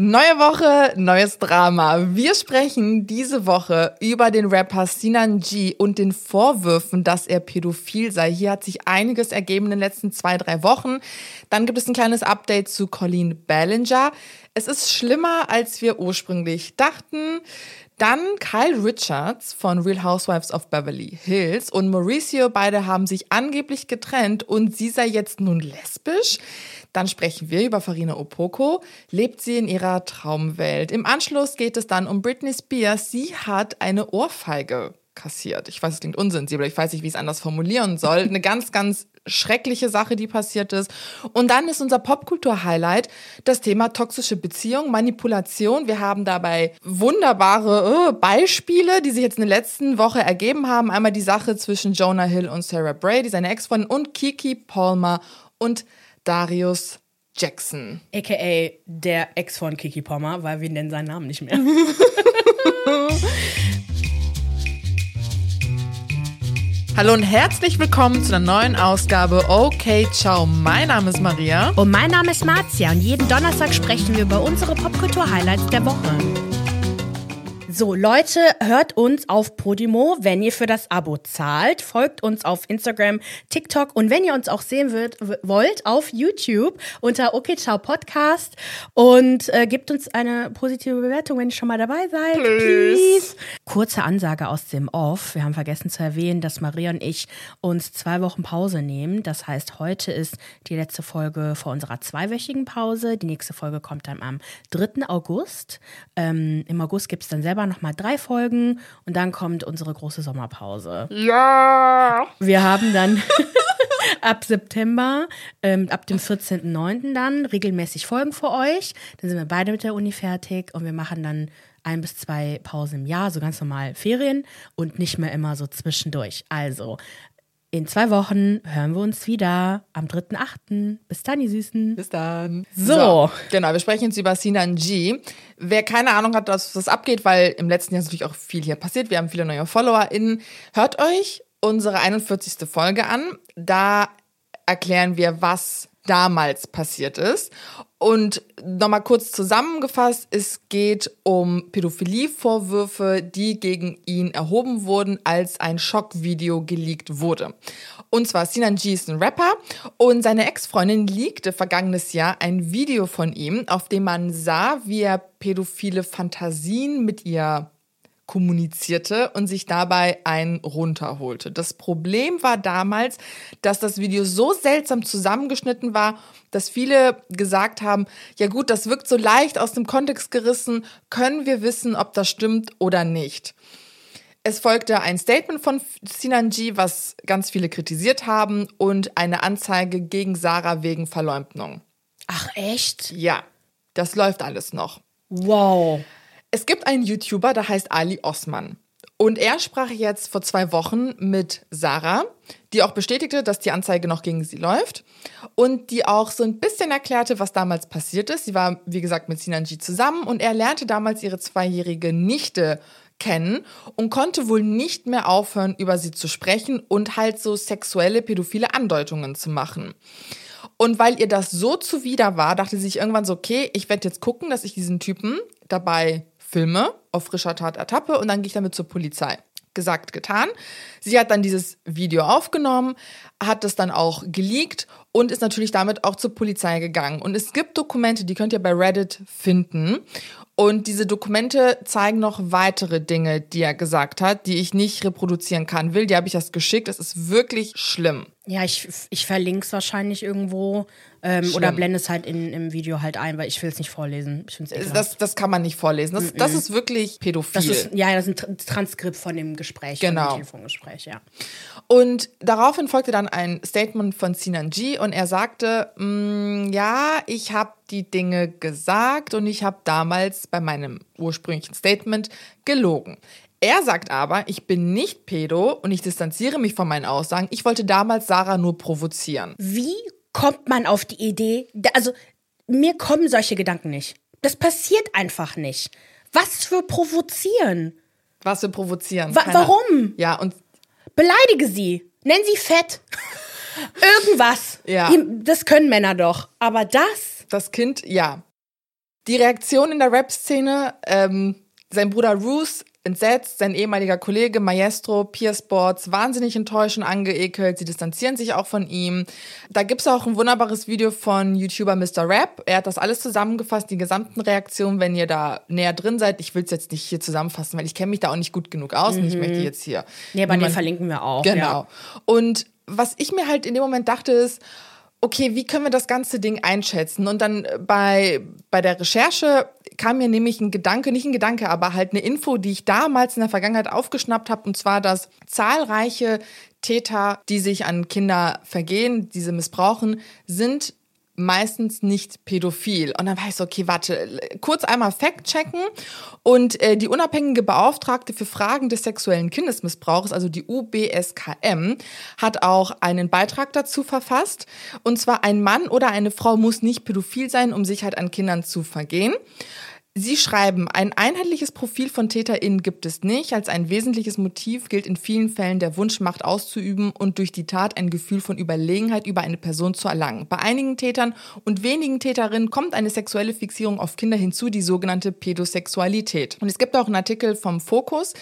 Neue Woche, neues Drama. Wir sprechen diese Woche über den Rapper Sinan G und den Vorwürfen, dass er pädophil sei. Hier hat sich einiges ergeben in den letzten zwei, drei Wochen. Dann gibt es ein kleines Update zu Colleen Ballinger. Es ist schlimmer, als wir ursprünglich dachten. Dann Kyle Richards von Real Housewives of Beverly Hills und Mauricio, beide haben sich angeblich getrennt und sie sei jetzt nun lesbisch. Dann sprechen wir über Farina Opoko. Lebt sie in ihrer Traumwelt? Im Anschluss geht es dann um Britney Spears. Sie hat eine Ohrfeige kassiert. Ich weiß, es klingt unsensibel, ich weiß nicht, wie ich es anders formulieren soll. Eine ganz, ganz schreckliche Sache, die passiert ist. Und dann ist unser Popkultur-Highlight das Thema toxische Beziehung, Manipulation. Wir haben dabei wunderbare äh, Beispiele, die sich jetzt in der letzten Woche ergeben haben. Einmal die Sache zwischen Jonah Hill und Sarah Brady, seine Ex-Freundin, und Kiki Palmer und Darius Jackson. AKA der Ex von Kiki Palmer, weil wir nennen seinen Namen nicht mehr. Hallo und herzlich willkommen zu einer neuen Ausgabe Okay, ciao. Mein Name ist Maria. Und mein Name ist Marzia und jeden Donnerstag sprechen wir über unsere Popkultur-Highlights der Woche. So, Leute, hört uns auf Podimo, wenn ihr für das Abo zahlt. Folgt uns auf Instagram, TikTok und wenn ihr uns auch sehen wird, wollt, auf YouTube unter Okay Ciao Podcast und äh, gebt uns eine positive Bewertung, wenn ihr schon mal dabei seid. Please. Please. Kurze Ansage aus dem Off. Wir haben vergessen zu erwähnen, dass Maria und ich uns zwei Wochen Pause nehmen. Das heißt, heute ist die letzte Folge vor unserer zweiwöchigen Pause. Die nächste Folge kommt dann am 3. August. Ähm, Im August gibt es dann selber nochmal drei Folgen und dann kommt unsere große Sommerpause. Ja! Wir haben dann ab September, ähm, ab dem 14.09. dann regelmäßig Folgen für euch. Dann sind wir beide mit der Uni fertig und wir machen dann ein bis zwei Pausen im Jahr, so ganz normal Ferien und nicht mehr immer so zwischendurch. Also in zwei Wochen hören wir uns wieder am 3.8. Bis dann, ihr Süßen. Bis dann. So. so. Genau, wir sprechen jetzt über Sinan G. Wer keine Ahnung hat, was das abgeht, weil im letzten Jahr ist natürlich auch viel hier passiert. Wir haben viele neue FollowerInnen. Hört euch unsere 41. Folge an. Da erklären wir, was damals passiert ist. Und nochmal kurz zusammengefasst, es geht um Pädophilievorwürfe, die gegen ihn erhoben wurden, als ein Schockvideo geleakt wurde. Und zwar Sinan G ist ein Rapper und seine Ex-Freundin leakte vergangenes Jahr ein Video von ihm, auf dem man sah, wie er pädophile Fantasien mit ihr kommunizierte und sich dabei einen runterholte. Das Problem war damals, dass das Video so seltsam zusammengeschnitten war, dass viele gesagt haben, ja gut, das wirkt so leicht aus dem Kontext gerissen, können wir wissen, ob das stimmt oder nicht. Es folgte ein Statement von Sinanji, was ganz viele kritisiert haben, und eine Anzeige gegen Sarah wegen Verleumdung. Ach echt? Ja, das läuft alles noch. Wow. Es gibt einen YouTuber, der heißt Ali Osman. Und er sprach jetzt vor zwei Wochen mit Sarah, die auch bestätigte, dass die Anzeige noch gegen sie läuft und die auch so ein bisschen erklärte, was damals passiert ist. Sie war, wie gesagt, mit Sinanji zusammen und er lernte damals ihre zweijährige Nichte kennen und konnte wohl nicht mehr aufhören, über sie zu sprechen und halt so sexuelle, pädophile Andeutungen zu machen. Und weil ihr das so zuwider war, dachte sie sich irgendwann so, okay, ich werde jetzt gucken, dass ich diesen Typen dabei filme, auf frischer Tat ertappe und dann gehe ich damit zur Polizei. Gesagt, getan. Sie hat dann dieses Video aufgenommen, hat es dann auch geleakt und ist natürlich damit auch zur Polizei gegangen. Und es gibt Dokumente, die könnt ihr bei Reddit finden. Und diese Dokumente zeigen noch weitere Dinge, die er gesagt hat, die ich nicht reproduzieren kann will. Die habe ich erst geschickt. Es ist wirklich schlimm. Ja, ich, ich verlinke es wahrscheinlich irgendwo ähm, oder blende es halt in, im Video halt ein, weil ich will es nicht vorlesen. Ich das, das kann man nicht vorlesen. Das, mm -mm. das ist wirklich pädophil. Das ist, ja, das ist ein Transkript von dem Gespräch, genau. von dem Telefongespräch, ja. Und daraufhin folgte dann ein Statement von Sinan G und er sagte, mm, ja, ich habe die Dinge gesagt und ich habe damals bei meinem ursprünglichen Statement gelogen. Er sagt aber, ich bin nicht pedo und ich distanziere mich von meinen Aussagen. Ich wollte damals Sarah nur provozieren. Wie kommt man auf die Idee? Also, mir kommen solche Gedanken nicht. Das passiert einfach nicht. Was für provozieren? Was für provozieren? Wa warum? Ja, und. Beleidige sie. Nenn sie fett. Irgendwas. Ja. Das können Männer doch. Aber das? Das Kind, ja. Die Reaktion in der Rap-Szene, ähm, sein Bruder Roos entsetzt, sein ehemaliger Kollege Maestro, Peer Sports, wahnsinnig enttäuscht und angeekelt. Sie distanzieren sich auch von ihm. Da gibt's auch ein wunderbares Video von YouTuber Mr. Rap. Er hat das alles zusammengefasst, die gesamten Reaktionen, wenn ihr da näher drin seid. Ich will es jetzt nicht hier zusammenfassen, weil ich kenne mich da auch nicht gut genug aus mhm. und ich möchte jetzt hier. Nee, aber den verlinken wir auch. Genau. Ja. Und was ich mir halt in dem Moment dachte ist, okay, wie können wir das ganze Ding einschätzen? Und dann bei, bei der Recherche kam mir nämlich ein Gedanke, nicht ein Gedanke, aber halt eine Info, die ich damals in der Vergangenheit aufgeschnappt habe, und zwar, dass zahlreiche Täter, die sich an Kinder vergehen, diese missbrauchen, sind meistens nicht pädophil. Und dann war ich so, okay, warte, kurz einmal Fact checken. Und äh, die unabhängige Beauftragte für Fragen des sexuellen Kindesmissbrauchs, also die UBSKM, hat auch einen Beitrag dazu verfasst. Und zwar ein Mann oder eine Frau muss nicht pädophil sein, um sich halt an Kindern zu vergehen. Sie schreiben, ein einheitliches Profil von TäterInnen gibt es nicht. Als ein wesentliches Motiv gilt in vielen Fällen der Wunsch, Macht auszuüben und durch die Tat ein Gefühl von Überlegenheit über eine Person zu erlangen. Bei einigen Tätern und wenigen Täterinnen kommt eine sexuelle Fixierung auf Kinder hinzu, die sogenannte Pädosexualität. Und es gibt auch einen Artikel vom Fokus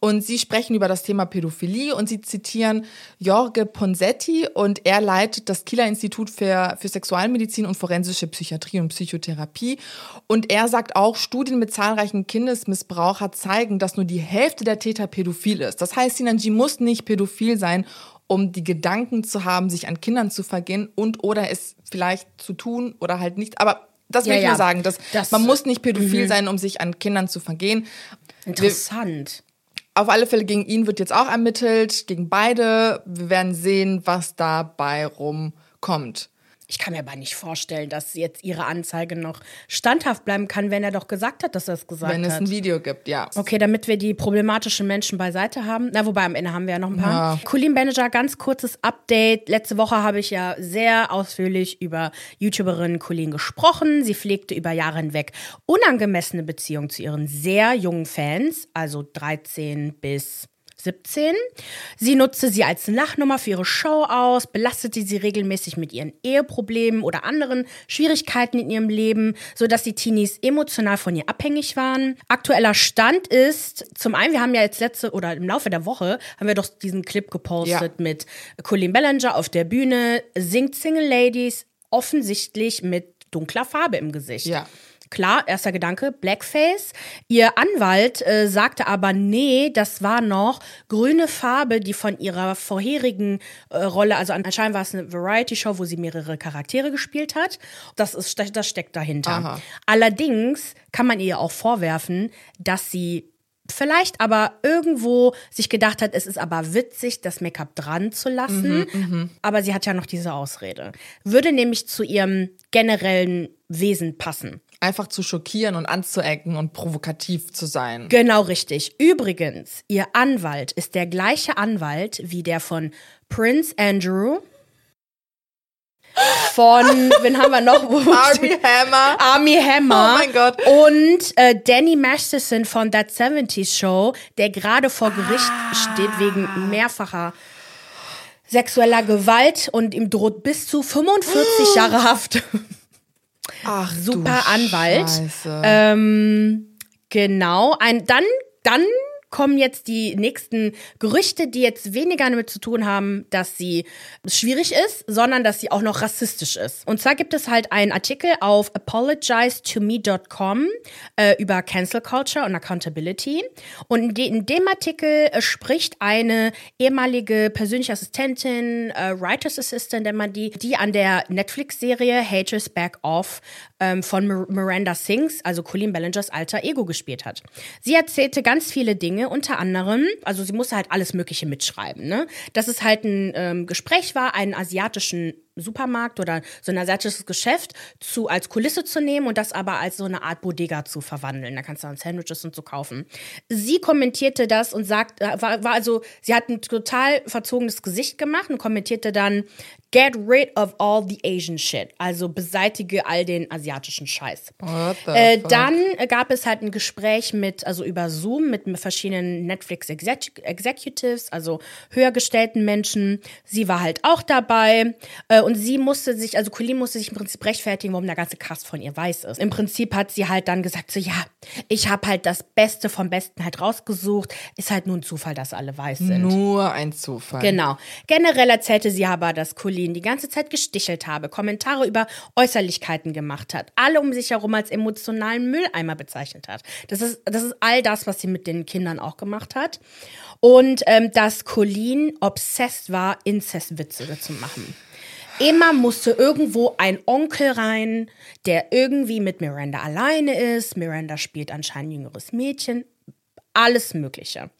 und sie sprechen über das Thema Pädophilie und sie zitieren Jorge Ponsetti und er leitet das Kieler Institut für, für Sexualmedizin und forensische Psychiatrie und Psychotherapie und er sagt auch, Studien mit zahlreichen Kindesmissbraucher zeigen, dass nur die Hälfte der Täter pädophil ist. Das heißt, Sinanji muss nicht pädophil sein, um die Gedanken zu haben, sich an Kindern zu vergehen und oder es vielleicht zu tun oder halt nicht. Aber das will ja, ich nur sagen, dass das, man muss nicht pädophil mhm. sein, um sich an Kindern zu vergehen. Interessant. Wir, auf alle Fälle gegen ihn wird jetzt auch ermittelt, gegen beide. Wir werden sehen, was dabei rumkommt. Ich kann mir aber nicht vorstellen, dass jetzt ihre Anzeige noch standhaft bleiben kann, wenn er doch gesagt hat, dass er es gesagt hat. Wenn es ein Video gibt, ja. Okay, damit wir die problematischen Menschen beiseite haben. Na, wobei am Ende haben wir ja noch ein paar. Ja. Colleen Manager, ganz kurzes Update. Letzte Woche habe ich ja sehr ausführlich über YouTuberin Colleen gesprochen. Sie pflegte über Jahre hinweg unangemessene Beziehungen zu ihren sehr jungen Fans, also 13 bis 17. Sie nutzte sie als Lachnummer für ihre Show aus, belastete sie regelmäßig mit ihren Eheproblemen oder anderen Schwierigkeiten in ihrem Leben, sodass die Teenies emotional von ihr abhängig waren. Aktueller Stand ist, zum einen, wir haben ja jetzt letzte oder im Laufe der Woche haben wir doch diesen Clip gepostet ja. mit Colleen Bellinger auf der Bühne, singt Single Ladies, offensichtlich mit dunkler Farbe im Gesicht. Ja. Klar, erster Gedanke, Blackface. Ihr Anwalt äh, sagte aber, nee, das war noch grüne Farbe, die von ihrer vorherigen äh, Rolle, also anscheinend war es eine Variety-Show, wo sie mehrere Charaktere gespielt hat. Das, ist, das steckt dahinter. Aha. Allerdings kann man ihr auch vorwerfen, dass sie vielleicht aber irgendwo sich gedacht hat, es ist aber witzig, das Make-up dran zu lassen. Mhm, mh. Aber sie hat ja noch diese Ausrede. Würde nämlich zu ihrem generellen Wesen passen einfach zu schockieren und anzuecken und provokativ zu sein. Genau richtig. Übrigens, ihr Anwalt ist der gleiche Anwalt wie der von Prince Andrew. Von, wen haben wir noch? Army Hammer. Army Hammer. Oh mein Gott. Und äh, Danny Masterson von That 70s Show, der gerade vor Gericht ah. steht wegen mehrfacher sexueller Gewalt und ihm droht bis zu 45 Jahre Haft. Ach, super Anwalt. Ähm, genau. Ein, dann, dann kommen jetzt die nächsten Gerüchte, die jetzt weniger damit zu tun haben, dass sie schwierig ist, sondern dass sie auch noch rassistisch ist. Und zwar gibt es halt einen Artikel auf apologizetome.com äh, über Cancel Culture und Accountability. Und in dem Artikel äh, spricht eine ehemalige persönliche Assistentin, äh, Writers Assistant, wenn man die, die an der Netflix-Serie Haters Back Off ähm, von Miranda Sings, also Colleen Bellingers alter Ego gespielt hat. Sie erzählte ganz viele Dinge, Dinge, unter anderem, also sie musste halt alles Mögliche mitschreiben, ne? Dass es halt ein ähm, Gespräch war, einen asiatischen Supermarkt oder so ein asiatisches Geschäft zu, als Kulisse zu nehmen und das aber als so eine Art Bodega zu verwandeln. Da kannst du dann Sandwiches und so kaufen. Sie kommentierte das und sagt, äh, war, war also, sie hat ein total verzogenes Gesicht gemacht und kommentierte dann, Get rid of all the Asian shit. Also beseitige all den asiatischen Scheiß. Äh, dann gab es halt ein Gespräch mit, also über Zoom mit verschiedenen Netflix Executives, also höher gestellten Menschen. Sie war halt auch dabei. Äh, und sie musste sich, also Colleen musste sich im Prinzip rechtfertigen, warum der ganze Cast von ihr weiß ist. Im Prinzip hat sie halt dann gesagt, so ja, ich habe halt das Beste vom Besten halt rausgesucht. Ist halt nur ein Zufall, dass alle weiß sind. Nur ein Zufall. Genau. Generell erzählte sie aber, dass Colleen die ganze Zeit gestichelt habe, Kommentare über Äußerlichkeiten gemacht hat, alle um sich herum als emotionalen Mülleimer bezeichnet hat. Das ist, das ist all das, was sie mit den Kindern auch gemacht hat. Und ähm, dass Colleen obsessed war, Inzestwitze zu machen. Immer musste irgendwo ein Onkel rein, der irgendwie mit Miranda alleine ist. Miranda spielt anscheinend ein jüngeres Mädchen. Alles Mögliche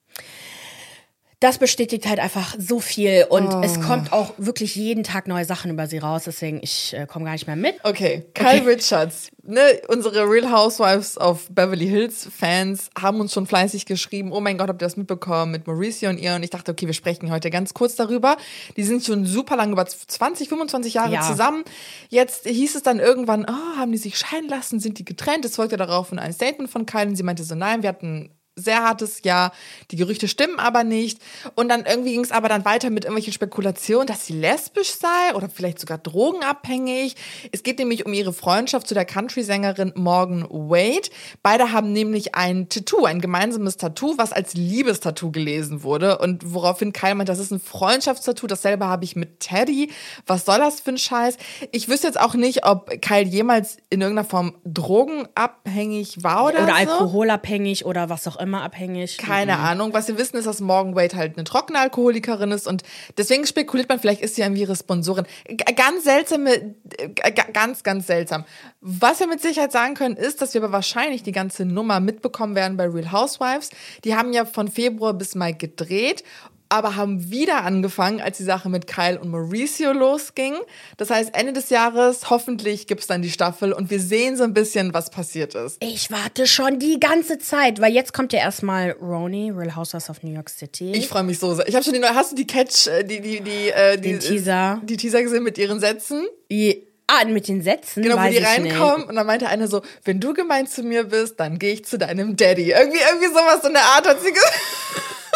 das bestätigt halt einfach so viel und oh. es kommt auch wirklich jeden Tag neue Sachen über sie raus, deswegen ich äh, komme gar nicht mehr mit. Okay, Kyle okay. Richards, ne, unsere Real Housewives of Beverly Hills Fans haben uns schon fleißig geschrieben, oh mein Gott, habt ihr das mitbekommen mit Mauricio und ihr und ich dachte, okay, wir sprechen heute ganz kurz darüber. Die sind schon super lange, über 20, 25 Jahre ja. zusammen. Jetzt hieß es dann irgendwann, oh, haben die sich scheiden lassen, sind die getrennt? Es folgte darauf ein Statement von Kyle und sie meinte so, nein, wir hatten sehr hartes Jahr. Die Gerüchte stimmen aber nicht. Und dann irgendwie ging es aber dann weiter mit irgendwelchen Spekulationen, dass sie lesbisch sei oder vielleicht sogar drogenabhängig. Es geht nämlich um ihre Freundschaft zu der Country-Sängerin Morgan Wade. Beide haben nämlich ein Tattoo, ein gemeinsames Tattoo, was als Liebestattoo gelesen wurde. Und woraufhin Kyle meint, das ist ein Freundschaftstattoo. Dasselbe habe ich mit Teddy. Was soll das für ein Scheiß? Ich wüsste jetzt auch nicht, ob Kyle jemals in irgendeiner Form drogenabhängig war oder, oder so. alkoholabhängig oder was auch immer abhängig. Keine mhm. Ahnung. Was wir wissen, ist, dass Morgan Wade halt eine trockene Alkoholikerin ist und deswegen spekuliert man, vielleicht ist sie irgendwie ihre Sponsorin. Ganz seltsame, ganz, ganz seltsam. Was wir mit Sicherheit sagen können, ist, dass wir aber wahrscheinlich die ganze Nummer mitbekommen werden bei Real Housewives. Die haben ja von Februar bis Mai gedreht aber haben wieder angefangen, als die Sache mit Kyle und Mauricio losging. Das heißt, Ende des Jahres, hoffentlich gibt's dann die Staffel und wir sehen so ein bisschen, was passiert ist. Ich warte schon die ganze Zeit, weil jetzt kommt ja erstmal Roni, Real Housewives of New York City. Ich freue mich so sehr. Ich habe schon die neue, hast du die Catch, äh, die, die, die, äh, die, Den Teaser. Die Teaser gesehen mit ihren Sätzen? Die Ah, mit den Sätzen. Genau, wo die reinkommen und dann meinte einer so, wenn du gemein zu mir bist, dann gehe ich zu deinem Daddy. Irgendwie, irgendwie sowas in der Art hat sie gesagt.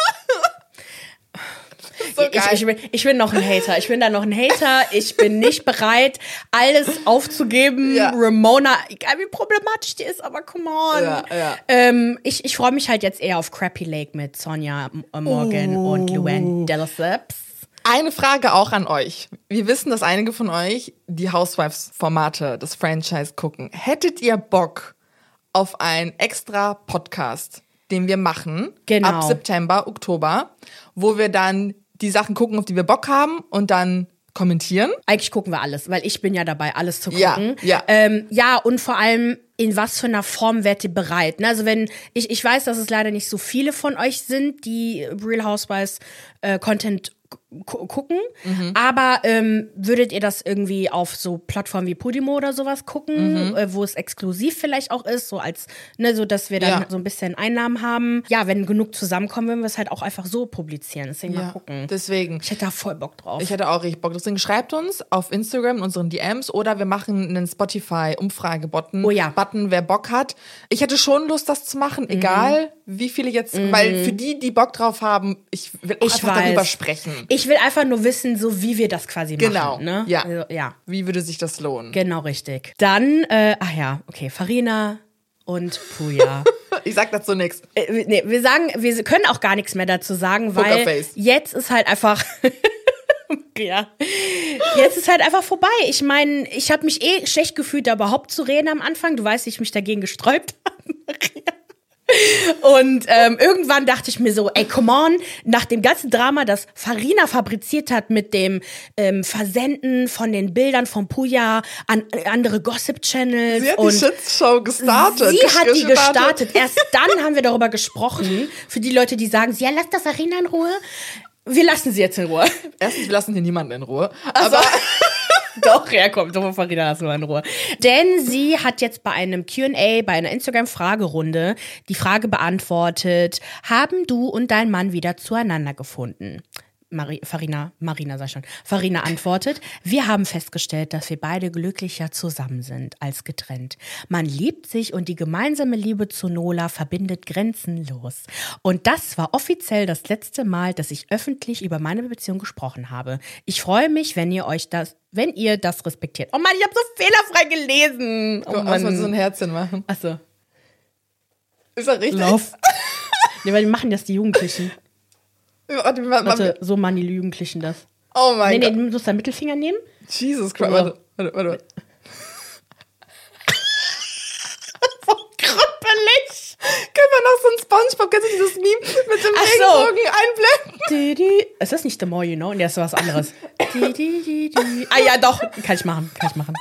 so ich, ich, bin, ich bin noch ein Hater. Ich bin da noch ein Hater. Ich bin nicht bereit, alles aufzugeben. Ja. Ramona, egal wie problematisch die ist, aber come on. Ja, ja. Ähm, ich ich freue mich halt jetzt eher auf Crappy Lake mit Sonja Morgan oh. und Luann Delceps. Eine Frage auch an euch. Wir wissen, dass einige von euch die Housewives-Formate, das Franchise gucken. Hättet ihr Bock auf einen extra Podcast, den wir machen genau. ab September, Oktober, wo wir dann die Sachen gucken, auf die wir Bock haben und dann kommentieren. Eigentlich gucken wir alles, weil ich bin ja dabei, alles zu gucken. Ja, ja. Ähm, ja und vor allem, in was für einer Form werdet ihr bereit? Ne, also wenn, ich, ich weiß, dass es leider nicht so viele von euch sind, die Real Housewives äh, Content gucken. Mhm. Aber ähm, würdet ihr das irgendwie auf so Plattformen wie Podimo oder sowas gucken, mhm. äh, wo es exklusiv vielleicht auch ist, so als, ne, so dass wir dann ja. so ein bisschen Einnahmen haben. Ja, wenn genug zusammenkommen, würden wir es halt auch einfach so publizieren. Deswegen ja. mal gucken. Deswegen. Ich hätte da voll Bock drauf. Ich hätte auch richtig Bock. Deswegen schreibt uns auf Instagram in unseren DMs oder wir machen einen Spotify-Umfrage-Button. Oh ja. Button, wer Bock hat. Ich hätte schon Lust, das zu machen, mhm. egal wie viele jetzt, mhm. weil für die, die Bock drauf haben, ich will auch ich einfach weiß. darüber sprechen. Ich will einfach nur wissen, so wie wir das quasi genau. machen. Genau. Ne? Ja. Also, ja. Wie würde sich das lohnen? Genau, richtig. Dann, äh, ach ja, okay, Farina und Puja. ich sag dazu nichts. Äh, nee, wir sagen, wir können auch gar nichts mehr dazu sagen, weil jetzt ist halt einfach. ja. Jetzt ist halt einfach vorbei. Ich meine, ich habe mich eh schlecht gefühlt, da überhaupt zu reden am Anfang. Du weißt, wie ich mich dagegen gesträubt habe. Und ähm, irgendwann dachte ich mir so, ey, come on, nach dem ganzen Drama, das Farina fabriziert hat mit dem ähm, Versenden von den Bildern von Puya an äh, andere Gossip-Channels. Sie hat die Shitshow gestartet. Sie hat die gestartet. Erst dann haben wir darüber gesprochen. Für die Leute, die sagen, ja, lass das Farina in Ruhe. Wir lassen sie jetzt in Ruhe. Erstens, wir lassen hier niemanden in Ruhe. Also. Aber Doch, ja, komm, doch, Farina, lass mal in Ruhe. Denn sie hat jetzt bei einem Q&A, bei einer Instagram-Fragerunde die Frage beantwortet, haben du und dein Mann wieder zueinander gefunden? Mari Farina, Marina sag ich schon, Farina antwortet, wir haben festgestellt, dass wir beide glücklicher zusammen sind als getrennt. Man liebt sich und die gemeinsame Liebe zu Nola verbindet grenzenlos. Und das war offiziell das letzte Mal, dass ich öffentlich über meine Beziehung gesprochen habe. Ich freue mich, wenn ihr euch das, wenn ihr das respektiert. Oh Mann, ich habe so fehlerfrei gelesen. Oh Mann. mal so ein Herzchen machen. Achso. Ist er richtig? Lauf. nee, weil die machen das die Jugendlichen. Warte, warte, Warte, so machen die Jugendlichen das. Oh mein Nee, nee, Gott. du musst deinen Mittelfinger nehmen. Jesus Christ. Warte, warte, warte. warte. So krüppelig. Können wir noch so ein Spongebob, kennst du dieses Meme mit dem Ach so. Regenbogen einblenden? Di, di. Ist das nicht The More You Know? Nee, das ist was anderes. Ah ja, doch. Kann ich machen, kann ich machen.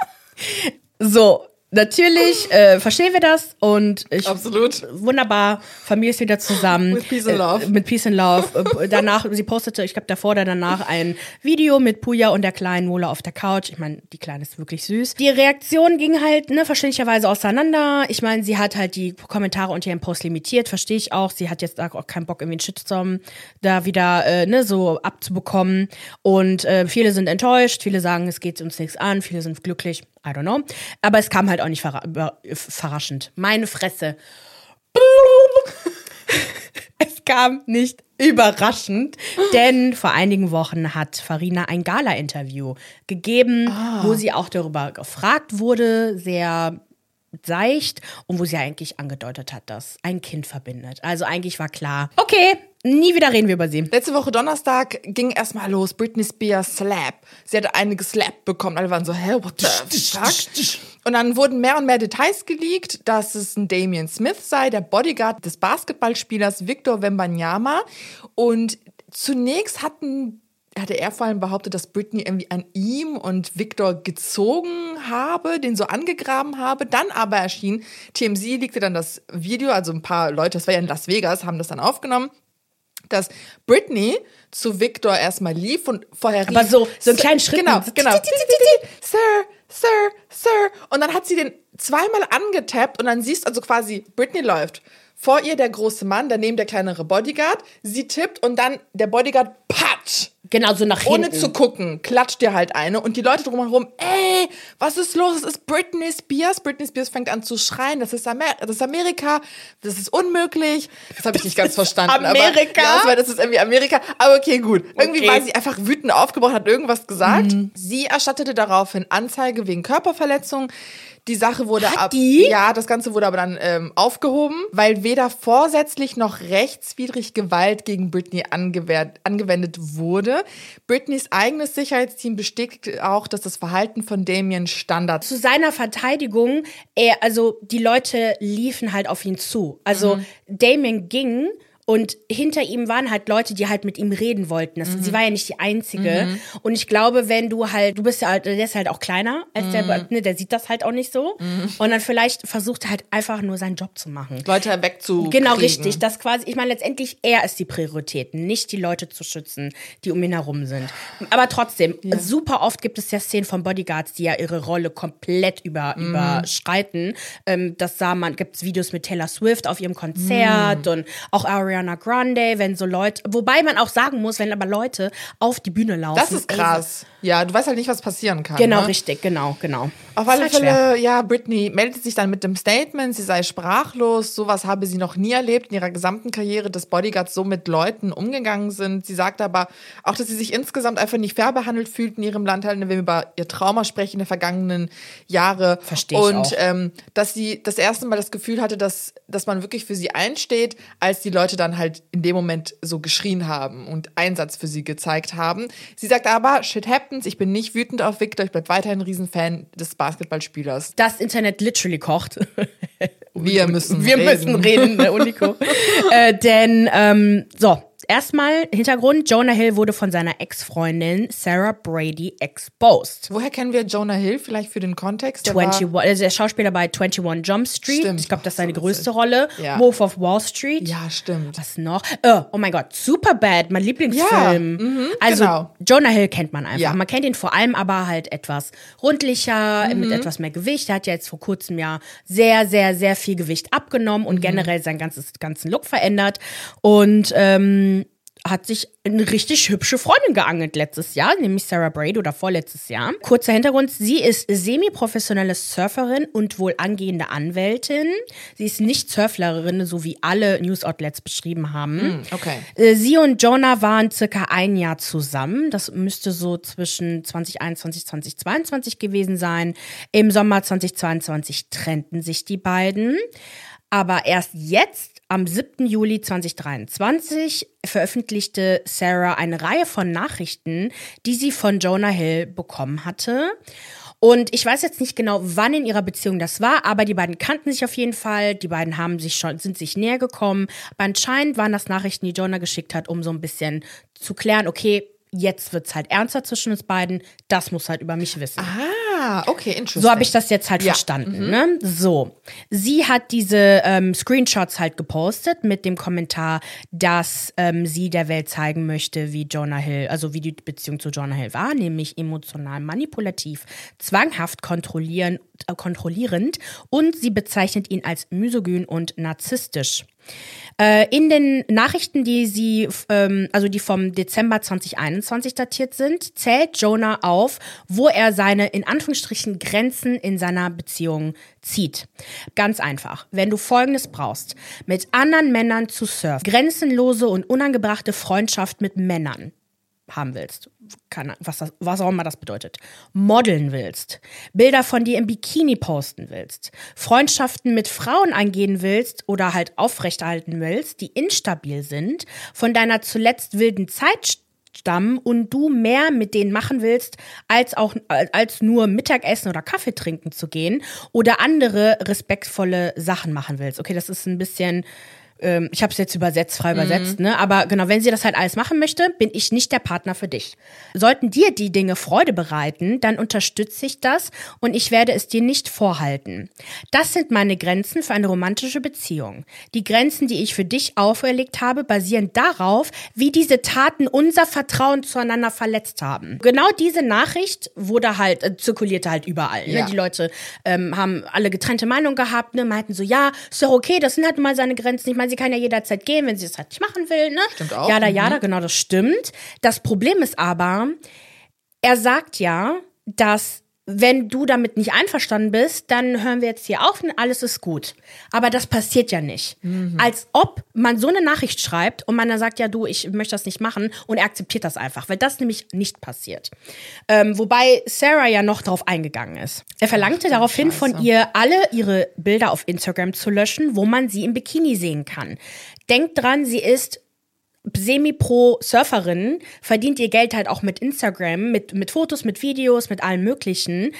So, natürlich äh, verstehen wir das und ich Absolut. wunderbar, Familie ist wieder zusammen. With peace and love. Äh, mit Peace and Love. Äh, danach, sie postete, ich glaube davor oder danach ein Video mit Puja und der kleinen Mola auf der Couch. Ich meine, die Kleine ist wirklich süß. Die Reaktion ging halt, ne, verständlicherweise auseinander. Ich meine, sie hat halt die Kommentare unter ihrem Post limitiert, verstehe ich auch. Sie hat jetzt auch keinen Bock, irgendwie einen Shitstorm da wieder, äh, ne, so abzubekommen. Und äh, viele sind enttäuscht, viele sagen, es geht uns nichts an, viele sind glücklich. I don't know. Aber es kam halt auch nicht verraschend. Meine Fresse. Es kam nicht überraschend, denn vor einigen Wochen hat Farina ein Gala-Interview gegeben, wo sie auch darüber gefragt wurde, sehr seicht und wo sie eigentlich angedeutet hat, dass ein Kind verbindet. Also eigentlich war klar, okay, nie wieder reden wir über sie. Letzte Woche Donnerstag ging erstmal los. Britney Spears Slap. Sie hatte eine geslappt bekommen. Alle waren so, hä, what the fuck? Und dann wurden mehr und mehr Details geleakt, dass es ein Damian Smith sei, der Bodyguard des Basketballspielers Victor Wembanyama. Und zunächst hatten hatte er vor allem behauptet, dass Britney irgendwie an ihm und Victor gezogen habe, den so angegraben habe. Dann aber erschien, TMZ legte dann das Video, also ein paar Leute, das war ja in Las Vegas, haben das dann aufgenommen dass Britney zu Victor erstmal lief und vorher rief, Aber so- so in Sir- kleinen Schritten. Genau, genau. Sir, Sir, Sir. Und dann hat sie den zweimal angetappt und dann siehst du also quasi, Britney läuft. Vor ihr der große Mann, daneben der kleinere Bodyguard. Sie tippt und dann der Bodyguard patsch. Genau, so nach Ohne hinten. zu gucken, klatscht dir halt eine und die Leute drumherum, ey, was ist los? Das ist Britney Spears. Britney Spears fängt an zu schreien, das ist, Amer das ist Amerika, das ist unmöglich. Das habe ich nicht ganz verstanden. Amerika? Aber, ja, das war- das ist irgendwie Amerika. Aber okay, gut. Irgendwie Okay. Mhm. war sie einfach wütend aufgebracht, hat irgendwas gesagt. Sie erstattete daraufhin Anzeige wegen Körperverletzung. Die Sache wurde Hat ab. die? Ja, das Ganze wurde aber dann ähm, aufgehoben, weil weder vorsätzlich noch rechtswidrig Gewalt gegen Britney angewendet wurde. Britneys eigenes Sicherheitsteam bestätigt auch, dass das Verhalten von Damien Standard zu seiner Verteidigung, er, also die Leute liefen halt auf ihn zu. Also Mhm. Damien ging und hinter ihm waren halt Leute, die halt mit ihm reden wollten. Das, Mhm. Sie war ja nicht die Einzige. Und ich glaube, wenn du halt, du bist ja, halt- der ist halt auch kleiner als Mhm. der, ne, der sieht das halt auch nicht so. Und dann vielleicht versucht er halt einfach nur seinen Job zu machen. Leute wegzukriegen. Genau, richtig. Das quasi, ich meine, letztendlich er ist die Priorität, nicht die Leute zu schützen, die um ihn herum sind. Aber trotzdem, super oft gibt es ja Szenen von Bodyguards, die ja ihre Rolle komplett über, Mhm. überschreiten. Ähm, das sah man, gibt es Videos mit Taylor Swift auf ihrem Konzert Mhm. und auch Ariana Grande, wenn so Leute, wobei man auch sagen muss, wenn aber Leute auf die Bühne laufen. Das ist krass. Ja, du weißt halt nicht, was passieren kann. Genau, ne? richtig, genau, genau. Auf alle halt schwer. Fälle, ja, Britney meldet sich dann mit dem Statement, sie sei sprachlos. Sowas habe sie noch nie erlebt in ihrer gesamten Karriere, dass Bodyguards so mit Leuten umgegangen sind. Sie sagt aber auch, dass sie sich insgesamt einfach nicht fair behandelt fühlt in ihrem Land, halt, wenn wir über ihr Trauma sprechen der vergangenen Jahre. Versteh ich Und auch. Ähm, dass sie das erste Mal das Gefühl hatte, dass, dass man wirklich für sie einsteht, als die Leute dann halt in dem Moment so geschrien haben und Einsatz für sie gezeigt haben. Sie sagt aber, shit happens, ich bin nicht wütend auf Victor, ich bleib weiterhin ein Riesenfan des Basketballspielers. Das Internet literally kocht. Wir müssen Wir reden. müssen reden, Unico. äh, denn, ähm, so, erstmal Hintergrund. Jonah Hill wurde von seiner Ex-Freundin Sarah Brady exposed. Woher kennen wir Jonah Hill vielleicht für den Kontext? Der war- 21, also der Schauspieler bei 21 Jump Street. Stimmt. Ich glaube, das ist seine So größte Rolle. Ja. Wolf of Wall Street. Ja, stimmt. Was noch? Oh, oh mein Gott, Superbad, mein Lieblingsfilm. Ja, mhm, also genau. Jonah Hill kennt man einfach. Ja. Man kennt ihn vor allem aber halt etwas rundlicher, Mhm. mit etwas mehr Gewicht. Er hat ja jetzt vor kurzem ja sehr, sehr, sehr viel Gewicht abgenommen Mhm. und generell seinen ganzes, ganzen Look verändert. Und ähm, hat sich eine richtig hübsche Freundin geangelt letztes Jahr, nämlich Sarah Braid oder vorletztes Jahr. Kurzer Hintergrund, sie ist semi-professionelle Surferin und wohl angehende Anwältin. Sie ist nicht Surflerin, so wie alle News-Outlets beschrieben haben. Hm, okay. Äh, Sie und Jonah waren circa ein Jahr zusammen. Das müsste so zwischen 2021 2022 gewesen sein. Im Sommer 2022 trennten sich die beiden. Aber erst jetzt, am 7. Juli 2023, veröffentlichte Sarah eine Reihe von Nachrichten, die sie von Jonah Hill bekommen hatte. Und ich weiß jetzt nicht genau, wann in ihrer Beziehung das war, aber die beiden kannten sich auf jeden Fall. Die beiden haben sich schon, sind sich näher gekommen. Aber anscheinend waren das Nachrichten, die Jonah geschickt hat, um so ein bisschen zu klären, okay, jetzt wird's halt ernster zwischen uns beiden. Das muss halt über mich wissen. Ah, okay, interesting. So habe ich das jetzt halt Ja. verstanden. Ne? So. Sie hat diese ähm, Screenshots halt gepostet mit dem Kommentar, dass ähm, sie der Welt zeigen möchte, wie Jonah Hill, also wie die Beziehung zu Jonah Hill war, nämlich emotional manipulativ, zwanghaft kontrollieren, äh, kontrollierend und sie bezeichnet ihn als misogyn und narzisstisch. Äh, in den Nachrichten, die sie, ähm, also die vom Dezember 2021 datiert sind, zählt Jonah auf, wo er seine in Anführungsstrichen Grenzen in seiner Beziehung zieht. Ganz einfach. Wenn du Folgendes brauchst, mit anderen Männern zu surfen, grenzenlose und unangebrachte Freundschaft mit Männern haben willst, keine, was, das, was auch immer das bedeutet, modeln willst, Bilder von dir im Bikini posten willst, Freundschaften mit Frauen eingehen willst oder halt aufrechterhalten willst, die instabil sind, von deiner zuletzt wilden Zeit stammen und du mehr mit denen machen willst, als auch als nur Mittagessen oder Kaffee trinken zu gehen oder andere respektvolle Sachen machen willst. Okay, das ist ein bisschen ähm, ich habe es jetzt übersetzt, frei übersetzt, ne? Aber genau, wenn sie das halt alles machen möchte, bin ich nicht der Partner für dich. Sollten dir die Dinge Freude bereiten, dann unterstütze ich das und ich werde es dir nicht vorhalten. Das sind meine Grenzen für eine romantische Beziehung. Die Grenzen, die ich für dich auferlegt habe, basieren darauf, wie diese Taten unser Vertrauen zueinander verletzt haben. Genau diese Nachricht wurde halt, äh, zirkulierte halt überall. Ne? Ja. Die Leute ähm, haben alle getrennte Meinungen gehabt, ne? meinten so, ja, ist doch okay, das sind halt mal seine Grenzen. Ich meine, sie kann ja jederzeit gehen, wenn sie es halt nicht machen will, ne? Stimmt auch. Jada, Mhm. jada, genau, das stimmt. Das Problem ist aber, er sagt ja, dass wenn du damit nicht einverstanden bist, dann hören wir jetzt hier auf und alles ist gut. Aber das passiert ja nicht. Als ob man so eine Nachricht schreibt und man dann sagt, ja du, ich möchte das nicht machen und er akzeptiert das einfach, weil das nämlich nicht passiert. Ähm, wobei Sarah ja noch darauf eingegangen ist. Er verlangte daraufhin von ihr, alle ihre Bilder auf Instagram zu löschen, wo man sie im Bikini sehen kann. Denkt dran, sie ist Semi-Pro-Surferin, verdient ihr Geld halt auch mit Instagram, mit, mit Fotos, mit Videos, mit allem Möglichen.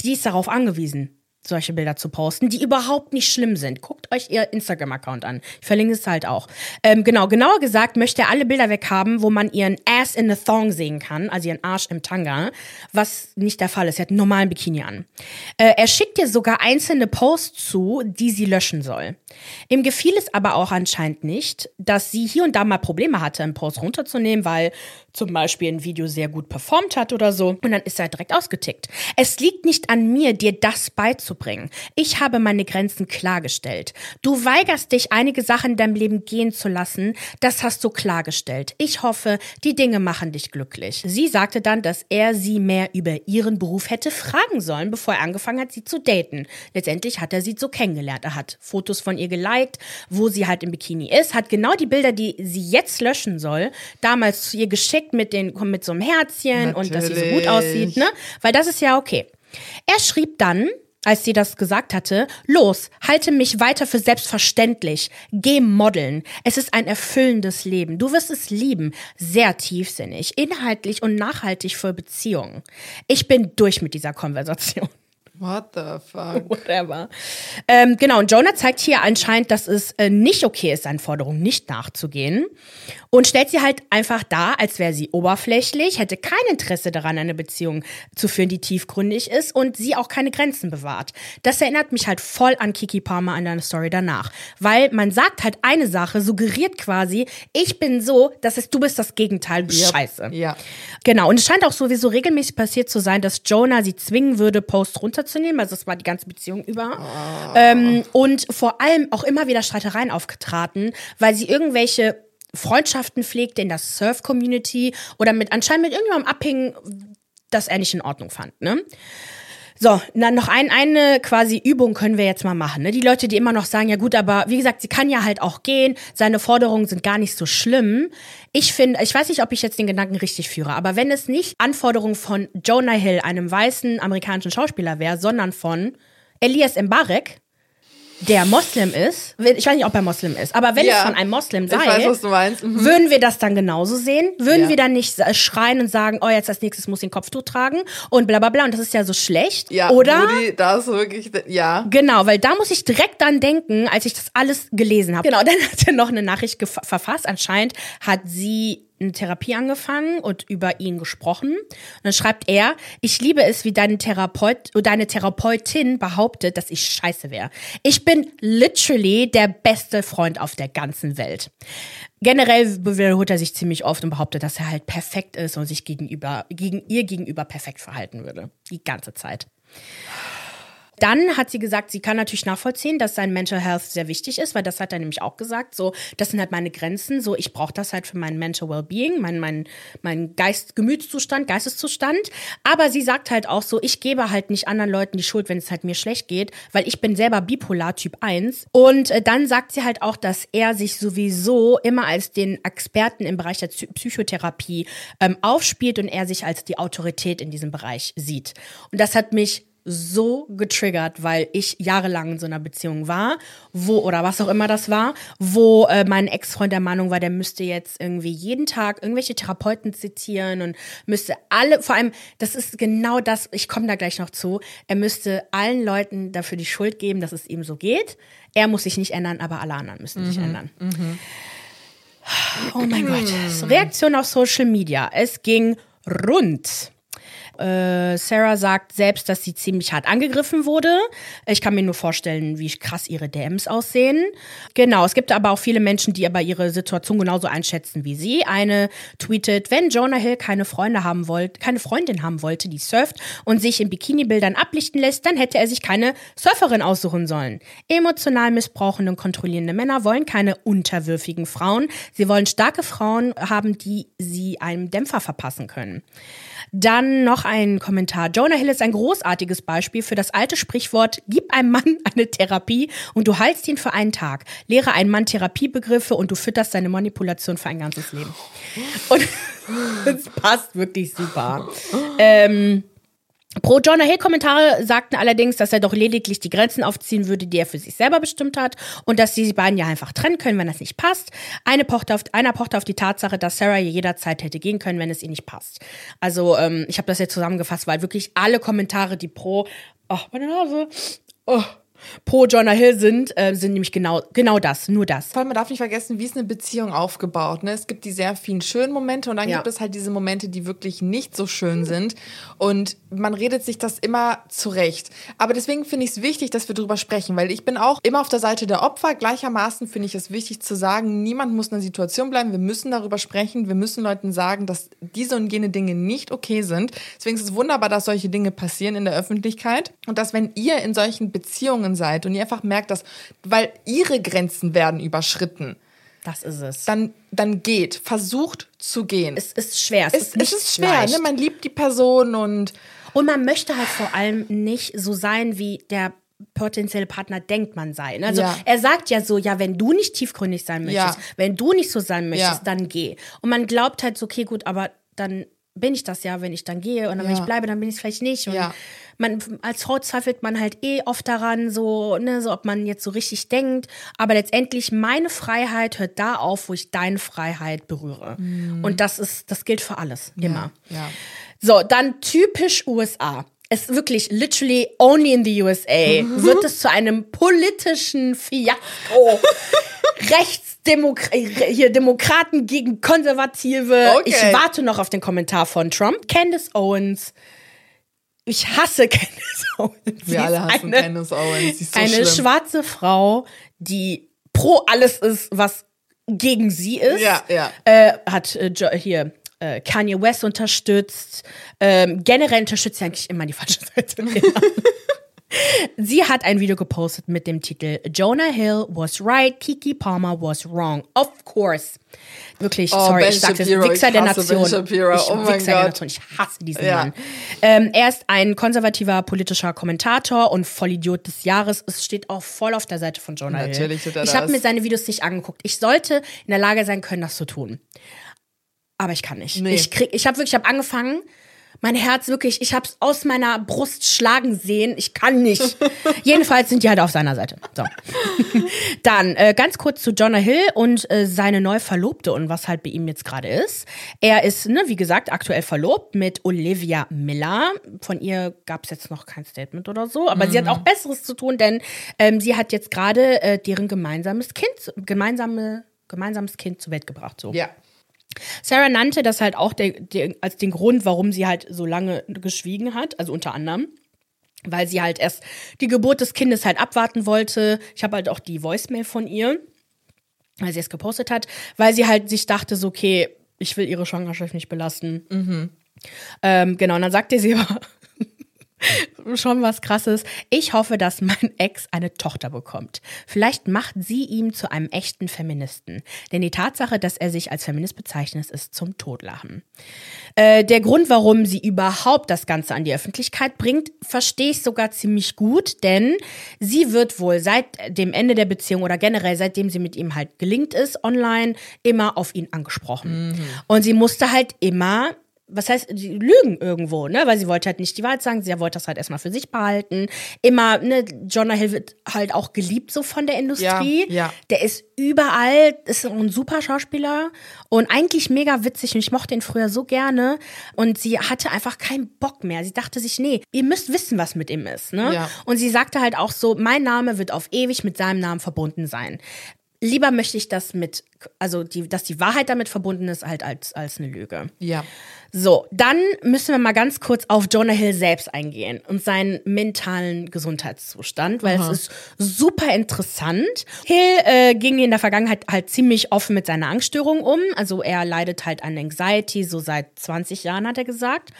Die ist darauf angewiesen, solche Bilder zu posten, die überhaupt nicht schlimm sind. Guckt euch ihr Instagram-Account an. Ich verlinke es halt auch. Ähm, genau, genauer gesagt möchte er alle Bilder weghaben, wo man ihren Ass in a Thong sehen kann, also ihren Arsch im Tanga, was nicht der Fall ist. Er hat einen normalen Bikini an. Äh, er schickt ihr sogar einzelne Posts zu, die sie löschen soll. Ihm gefiel es aber auch anscheinend nicht, dass sie hier und da mal Probleme hatte, einen Post runterzunehmen, weil zum Beispiel ein Video sehr gut performt hat oder so. Und dann ist er direkt ausgetickt. Es liegt nicht an mir, dir das beizubringen. Ich habe meine Grenzen klargestellt. Du weigerst dich, einige Sachen in deinem Leben gehen zu lassen. Das hast du klargestellt. Ich hoffe, die Dinge machen dich glücklich. Sie sagte dann, dass er sie mehr über ihren Beruf hätte fragen sollen, bevor er angefangen hat, sie zu daten. Letztendlich hat er sie so kennengelernt. Er hat Fotos von ihr geliked, wo sie halt im Bikini ist, hat genau die Bilder, die sie jetzt löschen soll, damals zu ihr geschickt mit, den, mit so einem Herzchen und dass sie so gut Natürlich. aussieht, ne? Weil das ist ja okay. Er schrieb dann, als sie das gesagt hatte, los, halte mich weiter für selbstverständlich. Geh modeln. Es ist ein erfüllendes Leben. Du wirst es lieben. Sehr tiefsinnig, inhaltlich und nachhaltig für Beziehungen. Ich bin durch mit dieser Konversation. What the fuck? Whatever. Ähm, genau, und Jonah zeigt hier anscheinend, dass es äh, nicht okay ist, seinen Forderungen nicht nachzugehen. Und stellt sie halt einfach dar, als wäre sie oberflächlich, hätte kein Interesse daran, eine Beziehung zu führen, die tiefgründig ist und sie auch keine Grenzen bewahrt. Das erinnert mich halt voll an Kiki Palmer an deiner Story danach. Weil man sagt halt eine Sache, suggeriert quasi, ich bin so, das ist, du bist das Gegenteil, du bist Yep. scheiße. Ja. Genau, und es scheint auch sowieso regelmäßig passiert zu sein, dass Jonah sie zwingen würde, Posts runterzunehmen. Also das war die ganze Beziehung über. Ähm, und vor allem auch immer wieder Streitereien aufgetraten, weil sie irgendwelche Freundschaften pflegte in der Surf-Community oder mit anscheinend mit irgendjemandem abhängen, das er nicht in Ordnung fand. Ne? So, dann noch ein, eine quasi Übung können wir jetzt mal machen. Ne? Die Leute, die immer noch sagen, ja gut, aber wie gesagt, sie kann ja halt auch gehen, seine Forderungen sind gar nicht so schlimm. Ich finde, ich weiß nicht, ob ich jetzt den Gedanken richtig führe, aber wenn es nicht Anforderungen von Jonah Hill, einem weißen amerikanischen Schauspieler wäre, sondern von Elias Mbarek, der Moslem ist, ich weiß nicht, ob er Moslem ist, aber wenn Ja. es von einem Moslem sei, Ich weiß, was du meinst. Mhm. würden wir das dann genauso sehen? Würden Ja. wir dann nicht schreien und sagen, oh, jetzt als nächstes muss ich ein Kopftuch tragen und bla bla bla und das ist ja so schlecht? Ja, Oder? Rudi, da ist wirklich, ja. Genau, weil da muss ich direkt dran denken, als ich das alles gelesen habe. Genau, dann hat er noch eine Nachricht verfasst. Anscheinend hat sie eine Therapie angefangen und über ihn gesprochen. Und dann schreibt er, ich liebe es, wie deine Therapeut deine Therapeutin behauptet, dass ich scheiße wäre. Ich bin literally der beste Freund auf der ganzen Welt. Generell wiederholt er sich ziemlich oft und behauptet, dass er halt perfekt ist und sich gegenüber, gegen ihr gegenüber perfekt verhalten würde. Die ganze Zeit. Dann hat sie gesagt, sie kann natürlich nachvollziehen, dass sein Mental Health sehr wichtig ist, weil das hat er nämlich auch gesagt. So, das sind halt meine Grenzen. So, ich brauche das halt für mein Mental Wellbeing, mein, mein, mein Geist, Gemütszustand, Geisteszustand. Aber sie sagt halt auch so, ich gebe halt nicht anderen Leuten die Schuld, wenn es halt mir schlecht geht, weil ich bin selber bipolar Typ 1. Und äh, dann sagt sie halt auch, dass er sich sowieso immer als den Experten im Bereich der Psy- Psychotherapie ähm, aufspielt und er sich als die Autorität in diesem Bereich sieht. Und das hat mich so getriggert, weil ich jahrelang in so einer Beziehung war, wo, oder was auch immer das war, wo äh, mein Ex-Freund der Meinung war, der müsste jetzt irgendwie jeden Tag irgendwelche Therapeuten zitieren und müsste alle, vor allem, das ist genau das, ich komme da gleich noch zu, er müsste allen Leuten dafür die Schuld geben, dass es ihm so geht. Er muss sich nicht ändern, aber alle anderen müssen sich ändern. Oh mein Gott. Reaktion auf Social Media. Es ging rund. Äh, Sarah sagt selbst, dass sie ziemlich hart angegriffen wurde. Ich kann mir nur vorstellen, wie krass ihre DMs aussehen. Genau, es gibt aber auch viele Menschen, die aber ihre Situation genauso einschätzen wie sie. Eine tweetet, wenn Jonah Hill keine Freunde haben wollte, keine Freundin haben wollte, die surft und sich in Bikini-Bildern ablichten lässt, dann hätte er sich keine Surferin aussuchen sollen. Emotional missbrauchende und kontrollierende Männer wollen keine unterwürfigen Frauen. Sie wollen starke Frauen haben, die sie einem Dämpfer verpassen können. Dann noch ein Kommentar. Jonah Hill ist ein großartiges Beispiel für das alte Sprichwort, gib einem Mann eine Therapie und du heilst ihn für einen Tag. Lehre einem Mann Therapiebegriffe und du fütterst seine Manipulation für ein ganzes Leben. Und das passt wirklich super. Ähm, Pro Jonah Hill Kommentare sagten allerdings, dass er doch lediglich die Grenzen aufziehen würde, die er für sich selber bestimmt hat und dass sie die beiden ja einfach trennen können, wenn das nicht passt. Eine pochte auf, einer pochte auf die Tatsache, dass Sarah jederzeit hätte gehen können, wenn es ihr nicht passt. Also ähm, ich habe das jetzt zusammengefasst, weil wirklich alle Kommentare, die pro, oh meine Nase, oh, pro Jonah Hill sind, äh, sind nämlich genau genau das, nur das. Vor allem, man darf nicht vergessen, wie ist eine Beziehung aufgebaut. Ne? Es gibt die sehr vielen schönen Momente und dann Ja. gibt es halt diese Momente, die wirklich nicht so schön sind. Und man redet sich das immer zurecht. Aber deswegen finde ich es wichtig, dass wir drüber sprechen, weil ich bin auch immer auf der Seite der Opfer. Gleichermaßen finde ich es wichtig zu sagen, niemand muss in einer Situation bleiben. Wir müssen darüber sprechen. Wir müssen Leuten sagen, dass diese und jene Dinge nicht okay sind. Deswegen ist es wunderbar, dass solche Dinge passieren in der Öffentlichkeit und dass wenn ihr in solchen Beziehungen seid und ihr einfach merkt, dass, weil ihre Grenzen werden überschritten, Das ist es. dann, dann geht, versucht zu gehen. es ist schwer. Es, es, ist es ist schwer, leicht. ne? man liebt die Person und Und man möchte halt vor allem nicht so sein, wie der potenzielle Partner denkt, man sei. ne? Also Ja. er sagt ja so, ja, wenn du nicht tiefgründig sein möchtest, Ja. wenn du nicht so sein möchtest, Ja. dann geh. Und man glaubt halt so, okay, gut, aber dann bin ich das ja, wenn ich dann gehe. Und dann, wenn Ja. ich bleibe, dann bin ich es vielleicht nicht. Und Ja. man, als Frau zweifelt man halt eh oft daran, so, ne, so, ob man jetzt so richtig denkt. Aber letztendlich, meine Freiheit hört da auf, wo ich deine Freiheit berühre. Und das ist, das gilt für alles. Immer. Mhm. ja. So, dann typisch USA. Es ist wirklich literally only in the USA Mhm. wird es zu einem politischen Fiasko. Rechtsdemok hier Demokraten gegen Konservative. Okay. Ich warte noch auf den Kommentar von Trump. Candace Owens. Ich hasse Candace Owens. Sie Wir alle hassen eine, Candace Owens. Sie ist so eine schlimm. schwarze Frau, die pro alles ist, was gegen sie ist. Ja, ja. Äh, hat äh, hier äh, Kanye West unterstützt. Ähm, generell unterstützt sie eigentlich immer die falsche Seite. Sie hat ein Video gepostet mit dem Titel Jonah Hill was right, Kiki Palmer was wrong. Of course. Wirklich, Oh, sorry, Ben ich sag's Shapiro, Wichser ich der Nation. Ich, oh Wichser der. Nation. Ich hasse diesen Ja. Mann. Ähm, er ist ein konservativer politischer Kommentator und Vollidiot des Jahres. Es steht auch voll auf der Seite von Jonah Hill. Natürlich tut er Ich habe mir seine Videos nicht angeguckt. Ich sollte in der Lage sein können, das zu tun. Aber ich kann nicht. Nee. Ich krieg, ich habe wirklich, ich habe angefangen, mein Herz wirklich, ich habe es aus meiner Brust schlagen sehen. Ich kann nicht. Jedenfalls sind die halt auf seiner Seite. So. Dann äh, ganz kurz zu Jonah Hill und äh, seine neu Verlobte und was halt bei ihm jetzt gerade ist. Er ist, ne, wie gesagt, aktuell verlobt mit Olivia Miller. Von ihr gab es jetzt noch kein Statement oder so, aber sie hat auch Besseres zu tun, denn ähm, sie hat jetzt gerade äh, deren gemeinsames Kind, gemeinsame, gemeinsames Kind zur Welt gebracht. So. Ja. Sarah nannte das halt auch der, der, als den Grund, warum sie halt so lange geschwiegen hat, also unter anderem. Weil sie halt erst die Geburt des Kindes halt abwarten wollte. Ich habe halt auch die Voicemail von ihr, weil sie es gepostet hat, weil sie halt sich dachte, so, okay, ich will ihre Schwangerschaft nicht belasten. Ähm, genau, und dann sagte sie aber schon was krasses. Ich hoffe, dass mein Ex eine Tochter bekommt. Vielleicht macht sie ihn zu einem echten Feministen. Denn die Tatsache, dass er sich als Feminist bezeichnet, ist zum Totlachen. Äh, der Grund, warum sie überhaupt das Ganze an die Öffentlichkeit bringt, verstehe ich sogar ziemlich gut, denn sie wird wohl seit dem Ende der Beziehung oder generell seitdem sie mit ihm halt gelingt ist online, immer auf ihn angesprochen. Und sie musste halt immer was heißt, die lügen irgendwo, ne? Weil sie wollte halt nicht die Wahrheit sagen, sie wollte das halt erstmal für sich behalten. Immer, ne, Jonah Hill wird halt auch geliebt so von der Industrie. Ja, ja. Der ist überall, ist ein super Schauspieler und eigentlich mega witzig und ich mochte ihn früher so gerne und sie hatte einfach keinen Bock mehr. Sie dachte sich, nee, ihr müsst wissen, was mit ihm ist, ne? Ja. Und sie sagte halt auch so, mein Name wird auf ewig mit seinem Namen verbunden sein. Lieber möchte ich das mit, also die, dass die Wahrheit damit verbunden ist, halt als, als eine Lüge. Ja. So, dann müssen wir mal ganz kurz auf Jonah Hill selbst eingehen und seinen mentalen Gesundheitszustand, weil es ist super interessant. Hill äh, ging in der Vergangenheit halt ziemlich offen mit seiner Angststörung um. Also er leidet halt an Anxiety, so seit 20 Jahren hat er gesagt.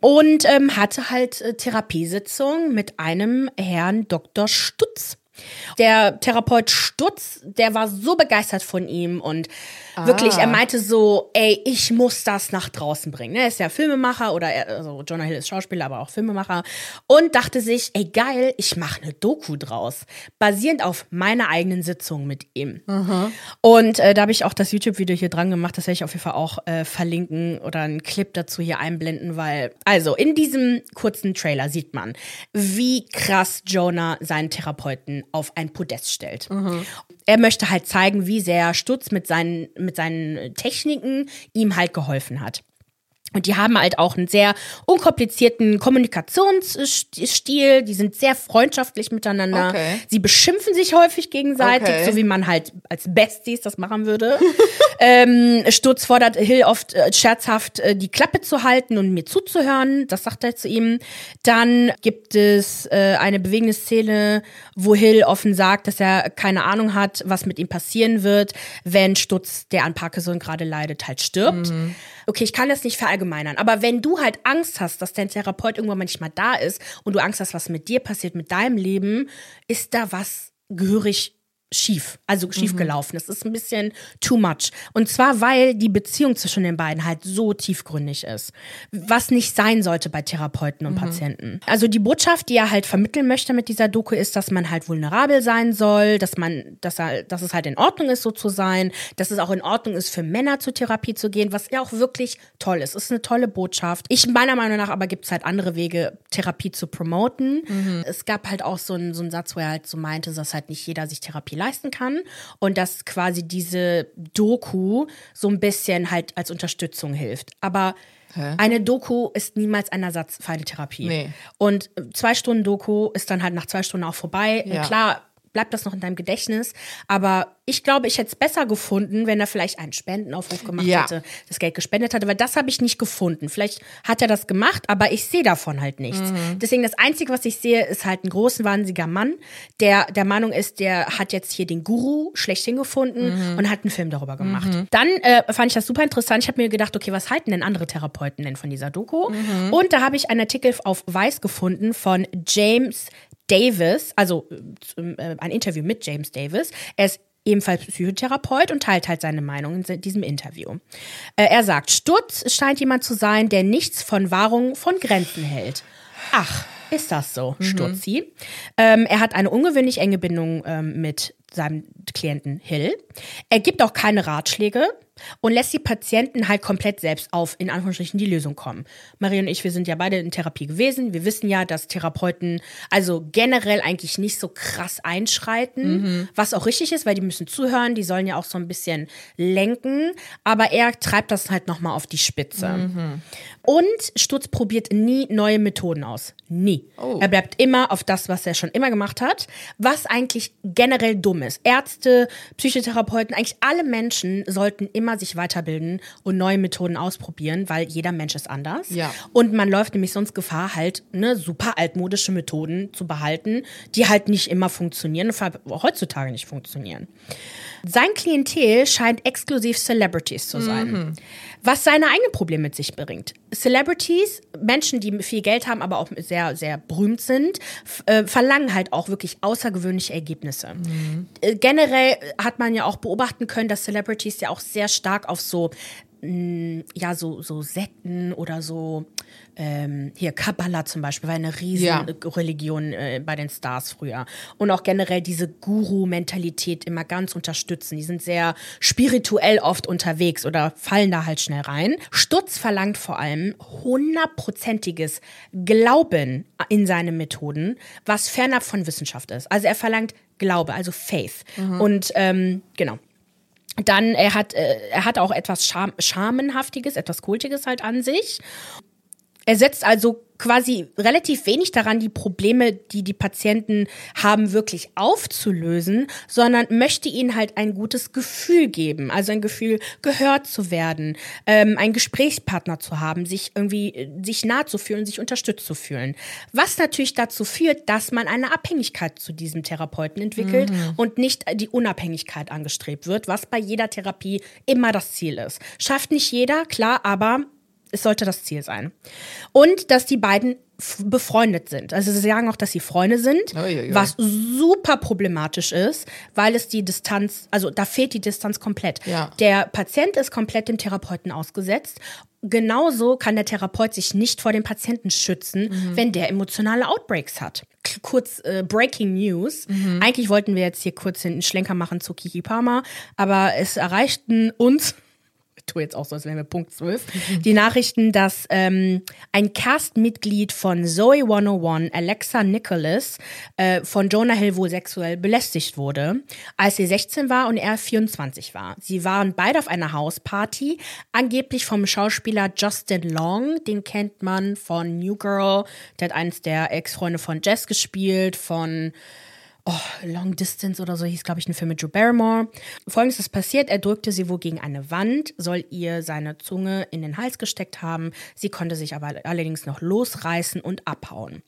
Und ähm, hatte halt äh, Therapiesitzungen mit einem Herrn Dr. Stutz. Der Therapeut Stutz, der war so begeistert von ihm und wirklich, er meinte so, ey, ich muss das nach draußen bringen. Er ist ja Filmemacher oder er, also Jonah Hill ist Schauspieler, aber auch Filmemacher und dachte sich, ey geil, ich mache eine Doku draus, basierend auf meiner eigenen Sitzung mit ihm. Und äh, da habe ich auch das YouTube-Video hier dran gemacht, das werde ich auf jeden Fall auch äh, verlinken oder einen Clip dazu hier einblenden, weil, also in diesem kurzen Trailer sieht man, wie krass Jonah seinen Therapeuten auf ein Podest stellt. Er möchte halt zeigen, wie sehr Stutz mit seinen, mit seinen Techniken ihm halt geholfen hat. Und die haben halt auch einen sehr unkomplizierten Kommunikationsstil. Die sind sehr freundschaftlich miteinander. Okay. Sie beschimpfen sich häufig gegenseitig, Okay. so wie man halt als Besties das machen würde. ähm, Sturz fordert Hill oft äh, scherzhaft, äh, die Klappe zu halten und mir zuzuhören. Das sagt er zu ihm. Dann gibt es äh, eine bewegende Szene, wo Hill offen sagt, dass er keine Ahnung hat, was mit ihm passieren wird, wenn Stutz, der an Parkinson gerade leidet, halt stirbt. Okay, ich kann das nicht verallgemeinern, aber wenn du halt Angst hast, dass dein Therapeut irgendwann manchmal da ist und du Angst hast, was mit dir passiert, mit deinem Leben, ist da was gehörig schief, also schief gelaufen. Das ist ein bisschen too much. Und zwar, weil die Beziehung zwischen den beiden halt so tiefgründig ist. Was nicht sein sollte bei Therapeuten und Patienten. Also die Botschaft, die er halt vermitteln möchte mit dieser Doku, ist, dass man halt vulnerabel sein soll, dass man, dass er, dass es halt in Ordnung ist, so zu sein, dass es auch in Ordnung ist, für Männer zur Therapie zu gehen, was ja auch wirklich toll ist. Es ist eine tolle Botschaft. Ich, meiner Meinung nach, aber gibt es halt andere Wege, Therapie zu promoten. Es gab halt auch so einen, so einen Satz, wo er halt so meinte, dass halt nicht jeder sich Therapie leisten kann und dass quasi diese Doku so ein bisschen halt als Unterstützung hilft. Aber eine Doku ist niemals ein Ersatz für eine Therapie. Nee. Und zwei Stunden Doku ist dann halt nach zwei Stunden auch vorbei. Ja. Klar, bleibt das noch in deinem Gedächtnis. Aber ich glaube, ich hätte es besser gefunden, wenn er vielleicht einen Spendenaufruf gemacht Ja. hätte, das Geld gespendet hatte, weil das habe ich nicht gefunden. Vielleicht hat er das gemacht, aber ich sehe davon halt nichts. Mhm. Deswegen das Einzige, was ich sehe, ist halt ein großen, wahnsinniger Mann, der der Meinung ist, der hat jetzt hier den Guru schlechthin gefunden Mhm. und hat einen Film darüber gemacht. Dann äh, fand ich das super interessant. Ich habe mir gedacht, okay, was halten denn andere Therapeuten denn von dieser Doku? Mhm. Und da habe ich einen Artikel auf Weiß gefunden von James Davis, also äh, ein Interview mit James Davis. Er ist ebenfalls Psychotherapeut und teilt halt seine Meinung in diesem Interview. Äh, er sagt, Stutz scheint jemand zu sein, der nichts von Wahrung von Grenzen hält. Ach, ist das so, mhm. Stutzi? Ähm, er hat eine ungewöhnlich enge Bindung ähm, mit seinem Klienten Hill. Er gibt auch keine Ratschläge und lässt die Patienten halt komplett selbst auf, in Anführungsstrichen, die Lösung kommen. Marie und ich, wir sind ja beide in Therapie gewesen. Wir wissen ja, dass Therapeuten also generell eigentlich nicht so krass einschreiten, mhm. was auch richtig ist, weil die müssen zuhören, die sollen ja auch so ein bisschen lenken, aber er treibt das halt nochmal auf die Spitze. Mhm. Und Sturz probiert nie neue Methoden aus. Nie. Oh. Er bleibt immer auf das, was er schon immer gemacht hat, was eigentlich generell dumm ist. Ärzte, Psychotherapeuten, eigentlich alle Menschen sollten immer immer sich weiterbilden und neue Methoden ausprobieren, weil jeder Mensch ist anders. Ja. Und man läuft nämlich sonst Gefahr, halt ne, super altmodische Methoden zu behalten, die halt nicht immer funktionieren, heutzutage nicht funktionieren. Sein Klientel scheint exklusiv Celebrities zu sein. Mhm. Was seine eigenen Probleme mit sich bringt. Celebrities, Menschen, die viel Geld haben, aber auch sehr, sehr berühmt sind, äh, verlangen halt auch wirklich außergewöhnliche Ergebnisse. Mhm. Äh, generell hat man ja auch beobachten können, dass Celebrities ja auch sehr stark auf so Mm, ja, so, so Sekten oder so, ähm, hier Kabbalah zum Beispiel, war eine riesen ja. Religion äh, bei den Stars früher. Und auch generell diese Guru-Mentalität immer ganz unterstützen. Die sind sehr spirituell oft unterwegs oder fallen da halt schnell rein. Stutz verlangt vor allem hundertprozentiges Glauben in seine Methoden, was fernab von Wissenschaft ist. Also er verlangt Glaube, also Faith. Mhm. Und ähm, genau. Dann, er hat, äh, er hat auch etwas Scham Schamenhaftiges, etwas Kultiges halt an sich. Er setzt also quasi relativ wenig daran, die Probleme, die die Patienten haben, wirklich aufzulösen, sondern möchte ihnen halt ein gutes Gefühl geben, also ein Gefühl, gehört zu werden, ähm, einen Gesprächspartner zu haben, sich irgendwie, äh, sich nah zu fühlen, sich unterstützt zu fühlen. Was natürlich dazu führt, dass man eine Abhängigkeit zu diesem Therapeuten entwickelt mhm. und nicht die Unabhängigkeit angestrebt wird, was bei jeder Therapie immer das Ziel ist. Schafft nicht jeder, klar, aber es sollte das Ziel sein. Und dass die beiden befreundet sind. Also sie sagen auch, dass sie Freunde sind, oh, ja, ja. was super problematisch ist, weil es die Distanz, also da fehlt die Distanz komplett. Ja. Der Patient ist komplett dem Therapeuten ausgesetzt. Genauso kann der Therapeut sich nicht vor dem Patienten schützen, mhm. wenn der emotionale Outbreaks hat. Kurz äh, Breaking News. Mhm. Eigentlich wollten wir jetzt hier kurz den Schlenker machen zu Kiki Palmer, aber es erreichten uns tue jetzt auch so, als wären wir Punkt 12, die Nachrichten, dass ähm, ein Castmitglied von Zoe 101, Alexa Nicholas, äh, von Jonah Hill wohl sexuell belästigt wurde, als sie 16 war und er 24 war. Sie waren beide auf einer Hausparty, angeblich vom Schauspieler Justin Long, den kennt man von New Girl, der hat eines der Ex-Freunde von Jess gespielt, von oh, Long Distance oder so hieß, glaube ich, ein Film mit Joe Barrymore. Folgendes ist passiert, er drückte sie wohl gegen eine Wand, soll ihr seine Zunge in den Hals gesteckt haben. Sie konnte sich aber allerdings noch losreißen und abhauen.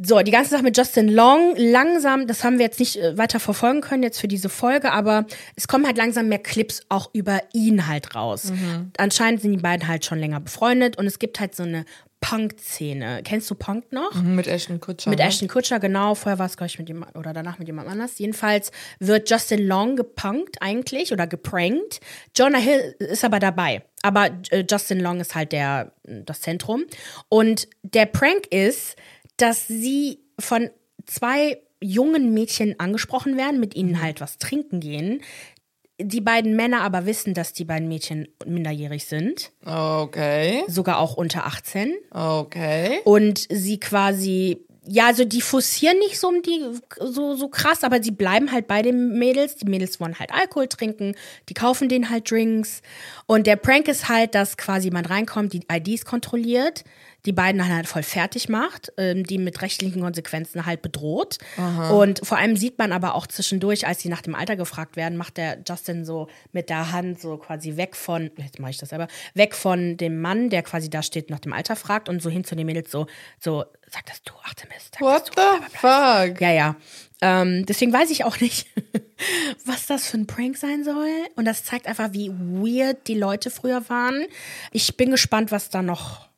So, die ganze Sache mit Justin Long, langsam, das haben wir jetzt nicht äh, weiter verfolgen können jetzt für diese Folge, aber es kommen halt langsam mehr Clips auch über ihn halt raus. Mhm. Anscheinend sind die beiden halt schon länger befreundet und es gibt halt so eine Punk-Szene. Kennst du Punk noch? Mhm, mit Ashton Kutscher. Mit ne? Ashton Kutscher, genau. Vorher war es, glaube ich, mit jemand oder danach mit jemand anders. Jedenfalls wird Justin Long gepunkt eigentlich oder geprankt. Jonah Hill ist aber dabei. Aber äh, Justin Long ist halt der, das Zentrum. Und der Prank ist, dass sie von zwei jungen Mädchen angesprochen werden, mit ihnen halt was trinken gehen die beiden Männer aber wissen, dass die beiden Mädchen minderjährig sind. Okay. Sogar auch unter 18. Okay. Und sie quasi ja, also die forcieren nicht so um die so, so krass, aber sie bleiben halt bei den Mädels. Die Mädels wollen halt Alkohol trinken, die kaufen denen halt Drinks. Und der Prank ist halt, dass quasi man reinkommt, die IDs kontrolliert, die beiden dann halt voll fertig macht, ähm, die mit rechtlichen Konsequenzen halt bedroht. Aha. Und vor allem sieht man aber auch zwischendurch, als sie nach dem Alter gefragt werden, macht der Justin so mit der Hand so quasi weg von, jetzt mache ich das selber, weg von dem Mann, der quasi da steht, nach dem Alter fragt und so hin zu den Mädels so, so, sag das du 18 bist. What du, the fuck? Ja, ja. Ähm, deswegen weiß ich auch nicht, was das für ein Prank sein soll. Und das zeigt einfach, wie weird die Leute früher waren. Ich bin gespannt, was da noch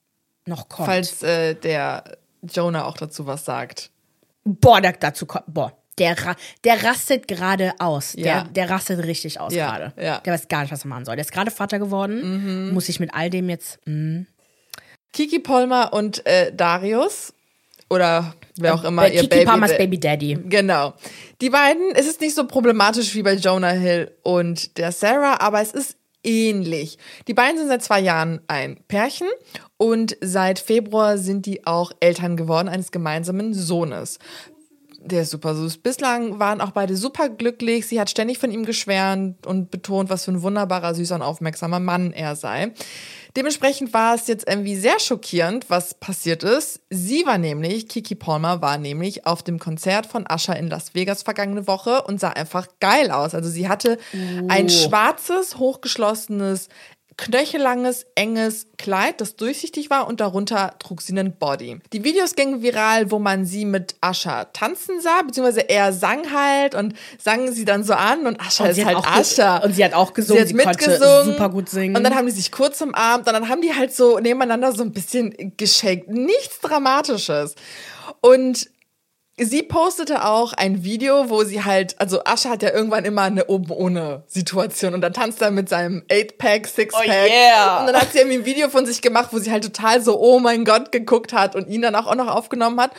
noch kommt. Falls äh, der Jonah auch dazu was sagt. Boah, da, dazu kommt, boah. Der, der rastet gerade aus. Ja. Der, der rastet richtig aus Ja, gerade. ja. Der weiß gar nicht, was er machen soll. Der ist gerade Vater geworden. Muss ich mit all dem jetzt. mm. Kiki Polmer und äh, Darius oder wer auch immer Äh, ihr Kiki Baby. Palmers Baby Daddy. Genau. Die beiden, es ist nicht so problematisch wie bei Jonah Hill und der Sarah, aber es ist ähnlich. Die beiden sind seit zwei Jahren ein Pärchen und seit Februar sind die auch Eltern geworden eines gemeinsamen Sohnes. Der ist super süß. Bislang waren auch beide super glücklich. Sie hat ständig von ihm geschwärmt und betont, was für ein wunderbarer, süßer und aufmerksamer Mann er sei. Dementsprechend war es jetzt irgendwie sehr schockierend, was passiert ist. Sie war nämlich, Kiki Palmer war nämlich auf dem Konzert von Usher in Las Vegas vergangene Woche und sah einfach geil aus. Also sie hatte ein schwarzes, hochgeschlossenes, knöchellanges, enges Kleid, das durchsichtig war und darunter trug sie einen Body. Die Videos gingen viral, wo man sie mit Ascha tanzen sah, beziehungsweise er sang halt und sang sie dann so an und Ascha ist sie hat halt Ascha. und sie hat auch gesungen, Sie sie hat konnte mitgesungen. super gut singen. Und dann haben die sich kurz umarmt und dann haben die halt so nebeneinander so ein bisschen geschenkt. Nichts Dramatisches. Und Sie postete auch ein Video, wo sie halt, also Asche hat ja irgendwann immer eine oben ohne Situation und dann tanzt er mit seinem 8-Pack, 6-Pack. Oh yeah. Und dann hat sie irgendwie ein Video von sich gemacht, wo sie halt total so, oh mein Gott, geguckt hat und ihn dann auch noch aufgenommen hat.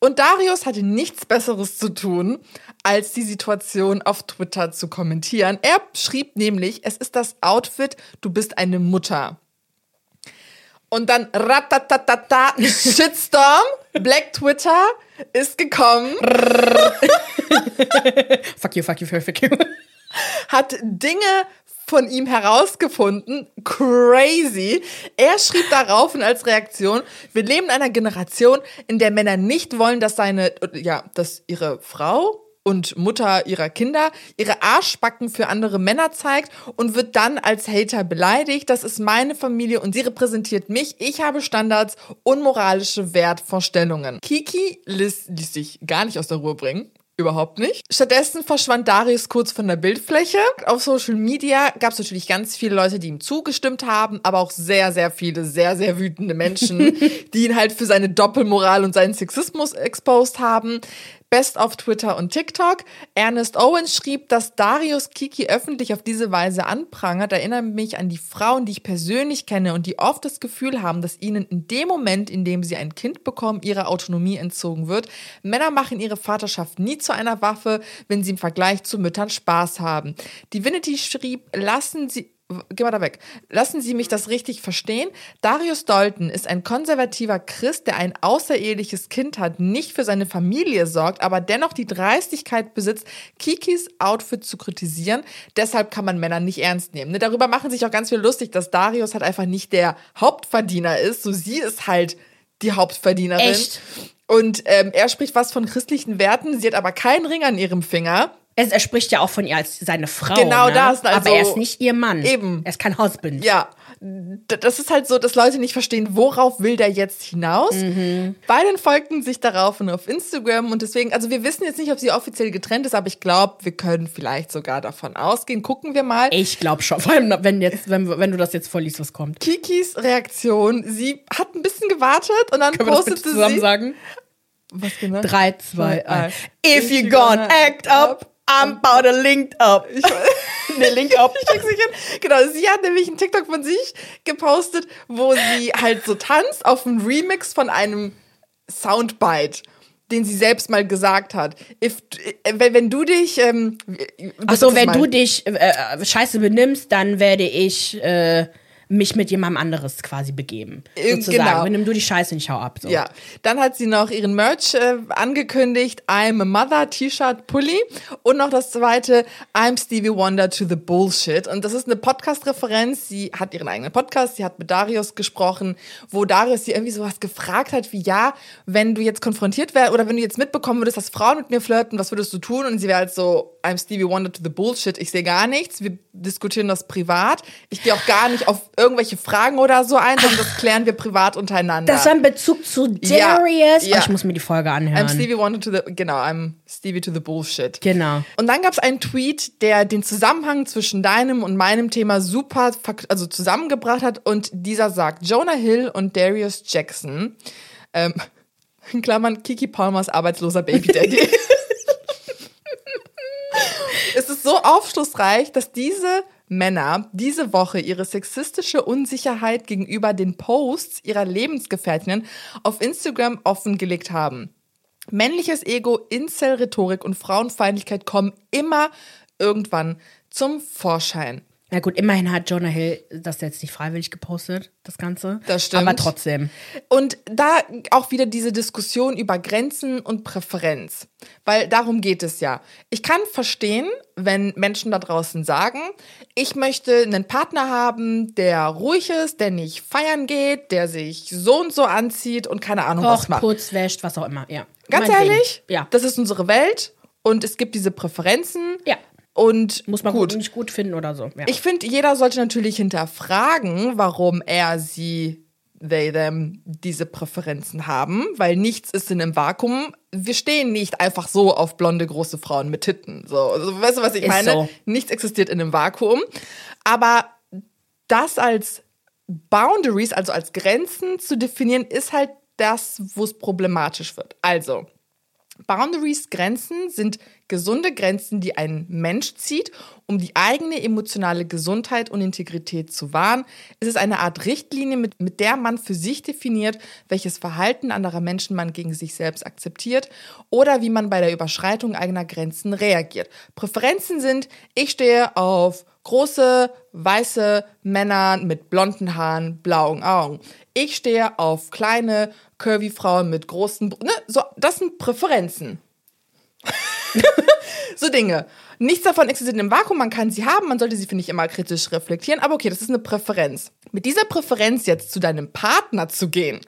Und Darius hatte nichts Besseres zu tun, als die Situation auf Twitter zu kommentieren. Er schrieb nämlich, es ist das Outfit, du bist eine Mutter. Und dann ratatatata, Shitstorm, Black Twitter ist gekommen, Fuck you, fuck you, fuck you. hat Dinge von ihm herausgefunden. Crazy. Er schrieb darauf und als Reaktion, wir leben in einer Generation, in der Männer nicht wollen, dass seine, ja, dass ihre Frau und Mutter ihrer Kinder ihre Arschbacken für andere Männer zeigt und wird dann als Hater beleidigt. Das ist meine Familie und sie repräsentiert mich. Ich habe Standards, unmoralische Wertvorstellungen. Kiki ließ, ließ sich gar nicht aus der Ruhe bringen. Überhaupt nicht. Stattdessen verschwand Darius kurz von der Bildfläche. Auf Social Media gab es natürlich ganz viele Leute, die ihm zugestimmt haben, aber auch sehr, sehr viele sehr, sehr wütende Menschen, die ihn halt für seine Doppelmoral und seinen Sexismus exposed haben. Best auf Twitter und TikTok. Ernest Owens schrieb, dass Darius Kiki öffentlich auf diese Weise anprangert, erinnert mich an die Frauen, die ich persönlich kenne und die oft das Gefühl haben, dass ihnen in dem Moment, in dem sie ein Kind bekommen, ihre Autonomie entzogen wird. Männer machen ihre Vaterschaft nie zu einer Waffe, wenn sie im Vergleich zu Müttern Spaß haben. Divinity schrieb, lassen sie Geh mal da weg. Lassen Sie mich das richtig verstehen. Darius Dalton ist ein konservativer Christ, der ein außereheliches Kind hat, nicht für seine Familie sorgt, aber dennoch die Dreistigkeit besitzt, Kikis Outfit zu kritisieren. Deshalb kann man Männer nicht ernst nehmen. Ne, Darüber machen sich auch ganz viel lustig, dass Darius halt einfach nicht der Hauptverdiener ist. So sie ist halt die Hauptverdienerin. Echt? Und ähm, er spricht was von christlichen Werten. Sie hat aber keinen Ring an ihrem Finger. Es, er spricht ja auch von ihr als seine Frau. Genau ne? das, also- Aber er ist nicht ihr Mann. Eben. Er ist kein Husband. Ja, das ist halt so, dass Leute nicht verstehen, worauf will der jetzt hinaus. Beiden folgten sich darauf und auf Instagram und deswegen, also wir wissen jetzt nicht, ob sie offiziell getrennt ist, aber ich glaube, wir können vielleicht sogar davon ausgehen. Gucken wir mal. Ich glaube schon. Vor allem, wenn, jetzt, wenn, wenn du das jetzt vorliest, was kommt. Kikis Reaktion, sie hat ein bisschen gewartet und dann Können wir das postete zusammen sie. sagen? Was genau? Drei, zwei, Zwei, eins. eins. If you gonna act up, I'm about to link up. nee, link up. Ich krieg's nicht hin. Genau, sie hat nämlich einen TikTok von sich gepostet, wo sie halt so tanzt auf einem Remix von einem Soundbite, den sie selbst mal gesagt hat. If, äh, wenn, wenn du dich, ähm, Achso, wenn mal- du dich äh, äh, scheiße benimmst, dann werde ich äh, mich mit jemandem anderes quasi begeben. Äh, Sozusagen. genau. Benimm du die Scheiße nicht, hau ab. So. Ja, dann hat sie noch ihren Merch äh, angekündigt, I'm a Mother T-Shirt Pulli und noch das zweite, I'm Stevie Wonder to the Bullshit und das ist eine Podcast-Referenz, sie hat ihren eigenen Podcast, sie hat mit Darius gesprochen, wo Darius sie irgendwie sowas gefragt hat wie, ja, wenn du jetzt konfrontiert wärst oder wenn du jetzt mitbekommen würdest, dass Frauen mit mir flirten, was würdest du tun? Und sie wäre halt so, I'm Stevie Wonder to the Bullshit, ich sehe gar nichts, wir diskutieren das privat, ich gehe auch gar nicht auf irgendwelche Fragen oder so ein, sondern das klären wir privat untereinander. Das war in Bezug zu Ja, Darius. ja. Oh, ich muss mir die Folge anhören. I'm Stevie Wonder to the, genau, I'm Stevie to the Bullshit. Genau. Und dann gab es einen Tweet, der den Zusammenhang zwischen deinem und meinem Thema super also zusammengebracht hat. Und dieser sagt, Jonah Hill und Darius Jackson, ähm, in Klammern Kiki Palmers arbeitsloser Baby Daddy. es ist so aufschlussreich, dass diese Männer diese Woche ihre sexistische Unsicherheit gegenüber den Posts ihrer Lebensgefährtinnen auf Instagram offengelegt haben. Männliches Ego, Incel-Rhetorik und Frauenfeindlichkeit kommen immer irgendwann zum Vorschein. Na gut, immerhin hat Jonah Hill das jetzt nicht freiwillig gepostet, das Ganze. Das stimmt. Aber trotzdem. Und da auch wieder diese Diskussion über Grenzen und Präferenz. Weil darum geht es ja. Ich kann verstehen, wenn Menschen da draußen sagen, ich möchte einen Partner haben, der ruhig ist, der nicht feiern geht, der sich so und so anzieht und keine Ahnung was Kocht, macht. putzt, wäscht, was auch immer. Ja. Ganz Meinetwegen. ehrlich, Ja. das ist unsere Welt und es gibt diese Präferenzen. Ja. Und Muss man gut. gut. nicht gut finden oder so. Ja. Ich finde, jeder sollte natürlich hinterfragen, warum er, sie, they, them diese Präferenzen haben, weil nichts ist in einem Vakuum. Wir stehen nicht einfach so auf blonde, große Frauen mit Titten. So, also, weißt du, was ich Ist meine? so. Nichts existiert in einem Vakuum. Aber das als Boundaries, also als Grenzen zu definieren, ist halt das, wo es problematisch wird. Also, Boundaries, Grenzen sind gesunde Grenzen, die ein Mensch zieht, um die eigene emotionale Gesundheit und Integrität zu wahren. Es ist eine Art Richtlinie, mit, mit der man für sich definiert, welches Verhalten anderer Menschen man gegen sich selbst akzeptiert oder wie man bei der Überschreitung eigener Grenzen reagiert. Präferenzen sind, ich stehe auf große, weiße Männer mit blonden Haaren, blauen Augen. Ich stehe auf kleine, curvy Frauen mit großen, ne, so, das sind Präferenzen. so Dinge. Nichts davon existiert im Vakuum, man kann sie haben, man sollte sie, finde ich, immer kritisch reflektieren, aber okay, das ist eine Präferenz. Mit dieser Präferenz jetzt zu deinem Partner zu gehen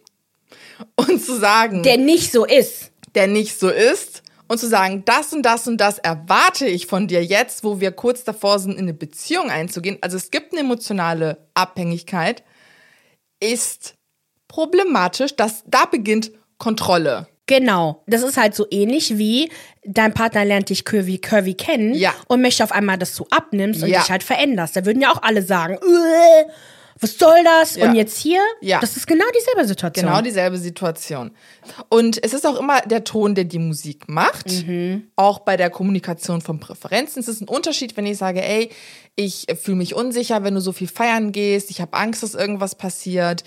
und zu sagen, Der nicht so ist. der nicht so ist und zu sagen, das und das und das erwarte ich von dir jetzt, wo wir kurz davor sind, in eine Beziehung einzugehen. Also es gibt eine emotionale Abhängigkeit, ist problematisch, dass da beginnt Kontrolle. Genau. Das ist halt so ähnlich wie dein Partner lernt dich curvy, curvy kennen Ja. und möchte auf einmal, dass du abnimmst und Ja. dich halt veränderst. Da würden ja auch alle sagen, "Äh, was soll das? Ja. Und jetzt hier, Ja. das ist genau dieselbe Situation. Genau dieselbe Situation. Und es ist auch immer der Ton, der die Musik macht. Auch bei der Kommunikation von Präferenzen. Es ist ein Unterschied, wenn ich sage, ey, ich fühle mich unsicher, wenn du so viel feiern gehst, ich habe Angst, dass irgendwas passiert.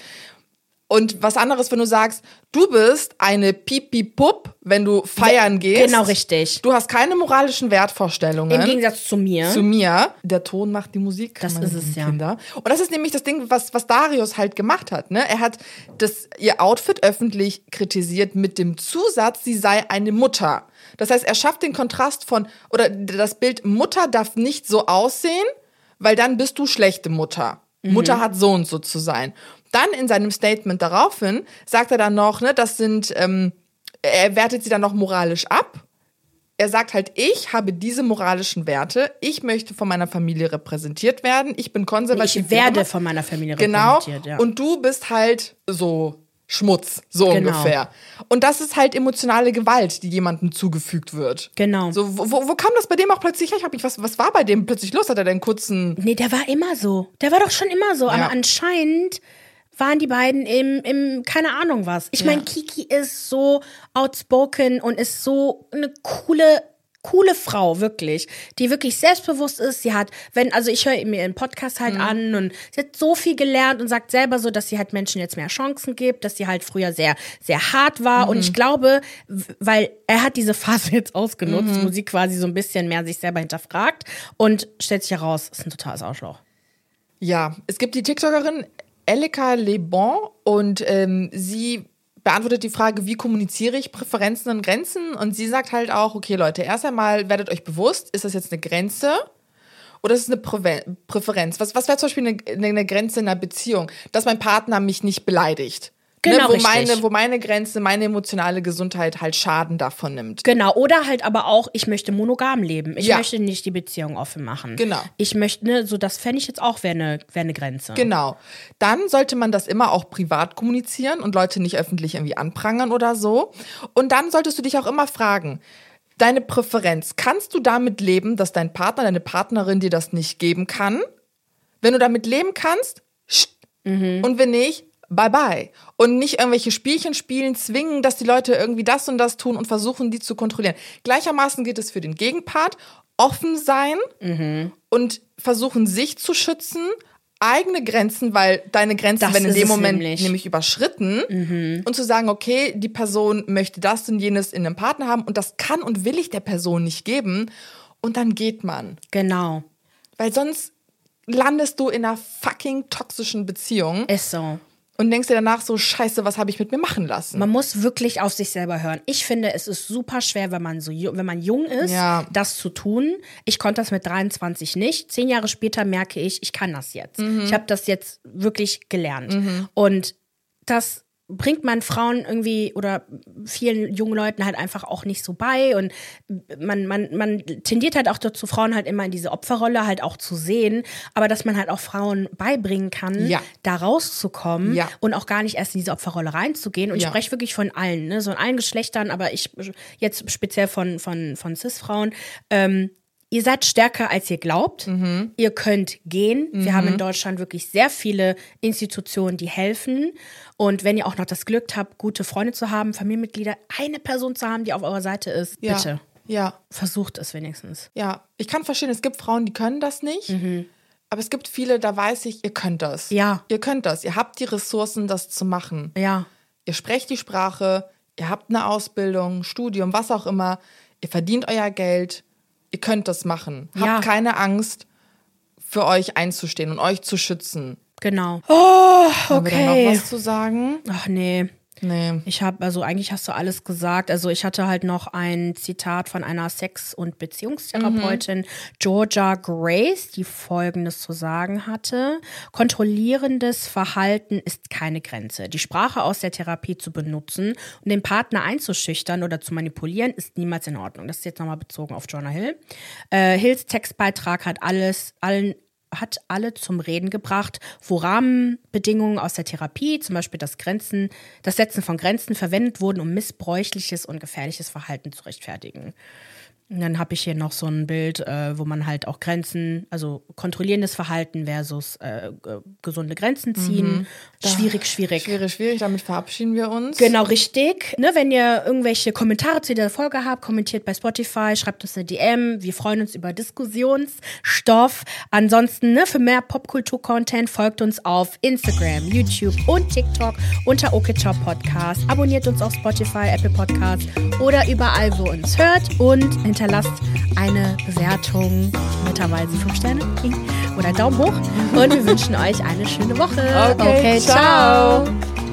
Und was anderes, wenn du sagst, du bist eine Pipi-Pup, wenn du feiern gehst. Genau richtig. Du hast keine moralischen Wertvorstellungen. Im Gegensatz zu mir. Zu mir. Der Ton macht die Musik. Das ist es, lieben ja. Kinder. Und das ist nämlich das Ding, was, was Darius halt gemacht hat. Ne? Er hat das, ihr Outfit öffentlich kritisiert mit dem Zusatz, sie sei eine Mutter. Das heißt, er schafft den Kontrast von, oder das Bild Mutter darf nicht so aussehen, weil dann bist du schlechte Mutter. Mhm. Mutter hat so und so zu sein. Dann in seinem Statement daraufhin sagt er dann noch, ne, das sind, ähm, er wertet sie dann noch moralisch ab er sagt halt, ich habe diese moralischen Werte, ich möchte von meiner Familie repräsentiert werden, ich bin konservativ. ich werde von meiner Familie Genau. repräsentiert. Ja. Und du bist halt so Schmutz, so Genau. ungefähr. Und das ist halt emotionale Gewalt, die jemandem zugefügt wird. Genau. So, wo, wo wo kam das bei dem auch plötzlich her? Ich hab mich, was, was war bei dem plötzlich los? Hat er den kurzen. Nee, der war immer so. Der war doch schon immer so. Ja. Aber anscheinend waren die beiden im, im keine Ahnung was. Ich meine, Kiki ist so outspoken und ist so eine coole coole Frau, wirklich, die wirklich selbstbewusst ist. Sie hat, wenn, also ich höre mir ihren Podcast halt Mhm. an und sie hat so viel gelernt und sagt selber so, dass sie halt Menschen jetzt mehr Chancen gibt, dass sie halt früher sehr, sehr hart war. Und Mhm. ich glaube, weil er hat diese Phase jetzt ausgenutzt, Mhm. wo sie quasi so ein bisschen mehr sich selber hinterfragt und stellt sich heraus, ist ein totales Arschloch. Ja, es gibt die TikTokerin Elika Le Bon und ähm, sie beantwortet die Frage, wie kommuniziere ich Präferenzen und Grenzen? Und sie sagt halt auch, okay Leute, erst einmal werdet euch bewusst, ist das jetzt eine Grenze oder ist es eine Präferenz? Was, was wäre zum Beispiel eine, eine Grenze in einer Beziehung? Dass mein Partner mich nicht beleidigt. Genau, ne, wo, richtig. meine, wo meine Grenze, meine emotionale Gesundheit halt Schaden davon nimmt. Genau, oder halt aber auch, ich möchte monogam leben. Ich Ja. möchte nicht die Beziehung offen machen. Genau. Ich möchte, ne, so das fände ich jetzt auch wäre eine wär ne Grenze. Genau. Dann sollte man das immer auch privat kommunizieren und Leute nicht öffentlich irgendwie anprangern oder so. Und dann solltest du dich auch immer fragen, deine Präferenz, kannst du damit leben, dass dein Partner, deine Partnerin dir das nicht geben kann? Wenn du damit leben kannst, st- und wenn nicht, bye bye. Und nicht irgendwelche Spielchen spielen, zwingen, dass die Leute irgendwie das und das tun und versuchen, die zu kontrollieren. Gleichermaßen geht es für den Gegenpart. Offen sein Mhm. und versuchen, sich zu schützen, eigene Grenzen, weil deine Grenzen Das werden in dem Moment nämlich. Mhm. nämlich, überschritten und zu sagen, okay, die Person möchte das und jenes in einem Partner haben und das kann und will ich der Person nicht geben und dann geht man. Genau. Weil sonst landest du in einer fucking toxischen Beziehung Ist so. Und denkst dir danach so, scheiße, was habe ich mit mir machen lassen? Man muss wirklich auf sich selber hören. Ich finde, es ist super schwer, wenn man so wenn man jung ist, Ja. das zu tun. Ich konnte das mit 23 nicht. Zehn Jahre später merke ich, ich kann das jetzt. Mhm. Ich habe das jetzt wirklich gelernt. Und das bringt man Frauen irgendwie oder vielen jungen Leuten halt einfach auch nicht so bei und man, man, man tendiert halt auch dazu, Frauen halt immer in diese Opferrolle halt auch zu sehen, aber dass man halt auch Frauen beibringen kann, Ja. da rauszukommen Ja. und auch gar nicht erst in diese Opferrolle reinzugehen. Und ich Ja. spreche wirklich von allen, ne? so in allen Geschlechtern, aber ich jetzt speziell von, von, von Cis-Frauen. Ähm, ihr seid stärker, als ihr glaubt. Mhm. Ihr könnt gehen. Wir haben in Deutschland wirklich sehr viele Institutionen, die helfen. Und wenn ihr auch noch das Glück habt, gute Freunde zu haben, Familienmitglieder, eine Person zu haben, die auf eurer Seite ist, ja. bitte. Ja, Versucht es wenigstens. ja. Ich kann verstehen, es gibt Frauen, die können das nicht. Aber es gibt viele, da weiß ich, ihr könnt das. Ja. Ihr könnt das. Ihr habt die Ressourcen, das zu machen. Ja. Ihr sprecht die Sprache, ihr habt eine Ausbildung, Studium, was auch immer. Ihr verdient euer Geld. Ihr könnt das machen. Ja. Habt keine Angst, für euch einzustehen und euch zu schützen. Genau. Oh, Haben wir da noch okay. was zu sagen? Ach nee. Nee. Ich habe, also eigentlich hast du alles gesagt. Also ich hatte halt noch ein Zitat von einer Sex- und Beziehungstherapeutin, Georgia Grace, die folgendes zu sagen hatte. Kontrollierendes Verhalten ist keine Grenze. Die Sprache aus der Therapie zu benutzen und den Partner einzuschüchtern oder zu manipulieren, ist niemals in Ordnung. Das ist jetzt nochmal bezogen auf Jonah Hill. Äh, Hills Textbeitrag hat alles, allen hat alle zum Reden gebracht, wo Rahmenbedingungen aus der Therapie, zum Beispiel das Grenzen, das Setzen von Grenzen verwendet wurden, um missbräuchliches und gefährliches Verhalten zu rechtfertigen. Und dann habe ich hier noch so ein Bild, äh, wo man halt auch Grenzen, also kontrollierendes Verhalten versus äh, gesunde Grenzen ziehen. Schwierig, schwierig. Schwierig, schwierig. Damit verabschieden wir uns. Genau, richtig. Ne, wenn ihr irgendwelche Kommentare zu dieser Folge habt, kommentiert bei Spotify, schreibt uns eine DM. Wir freuen uns über Diskussionsstoff. Ansonsten, ne, für mehr Popkultur-Content folgt uns auf Instagram, YouTube und TikTok unter Okechop Podcast. Abonniert uns auf Spotify, Apple Podcast oder überall, wo ihr uns hört und hinterlasst eine Bewertung, netterweise 5 Sterne oder Daumen hoch. Und wir wünschen euch eine schöne Woche. Okay, ciao. ciao.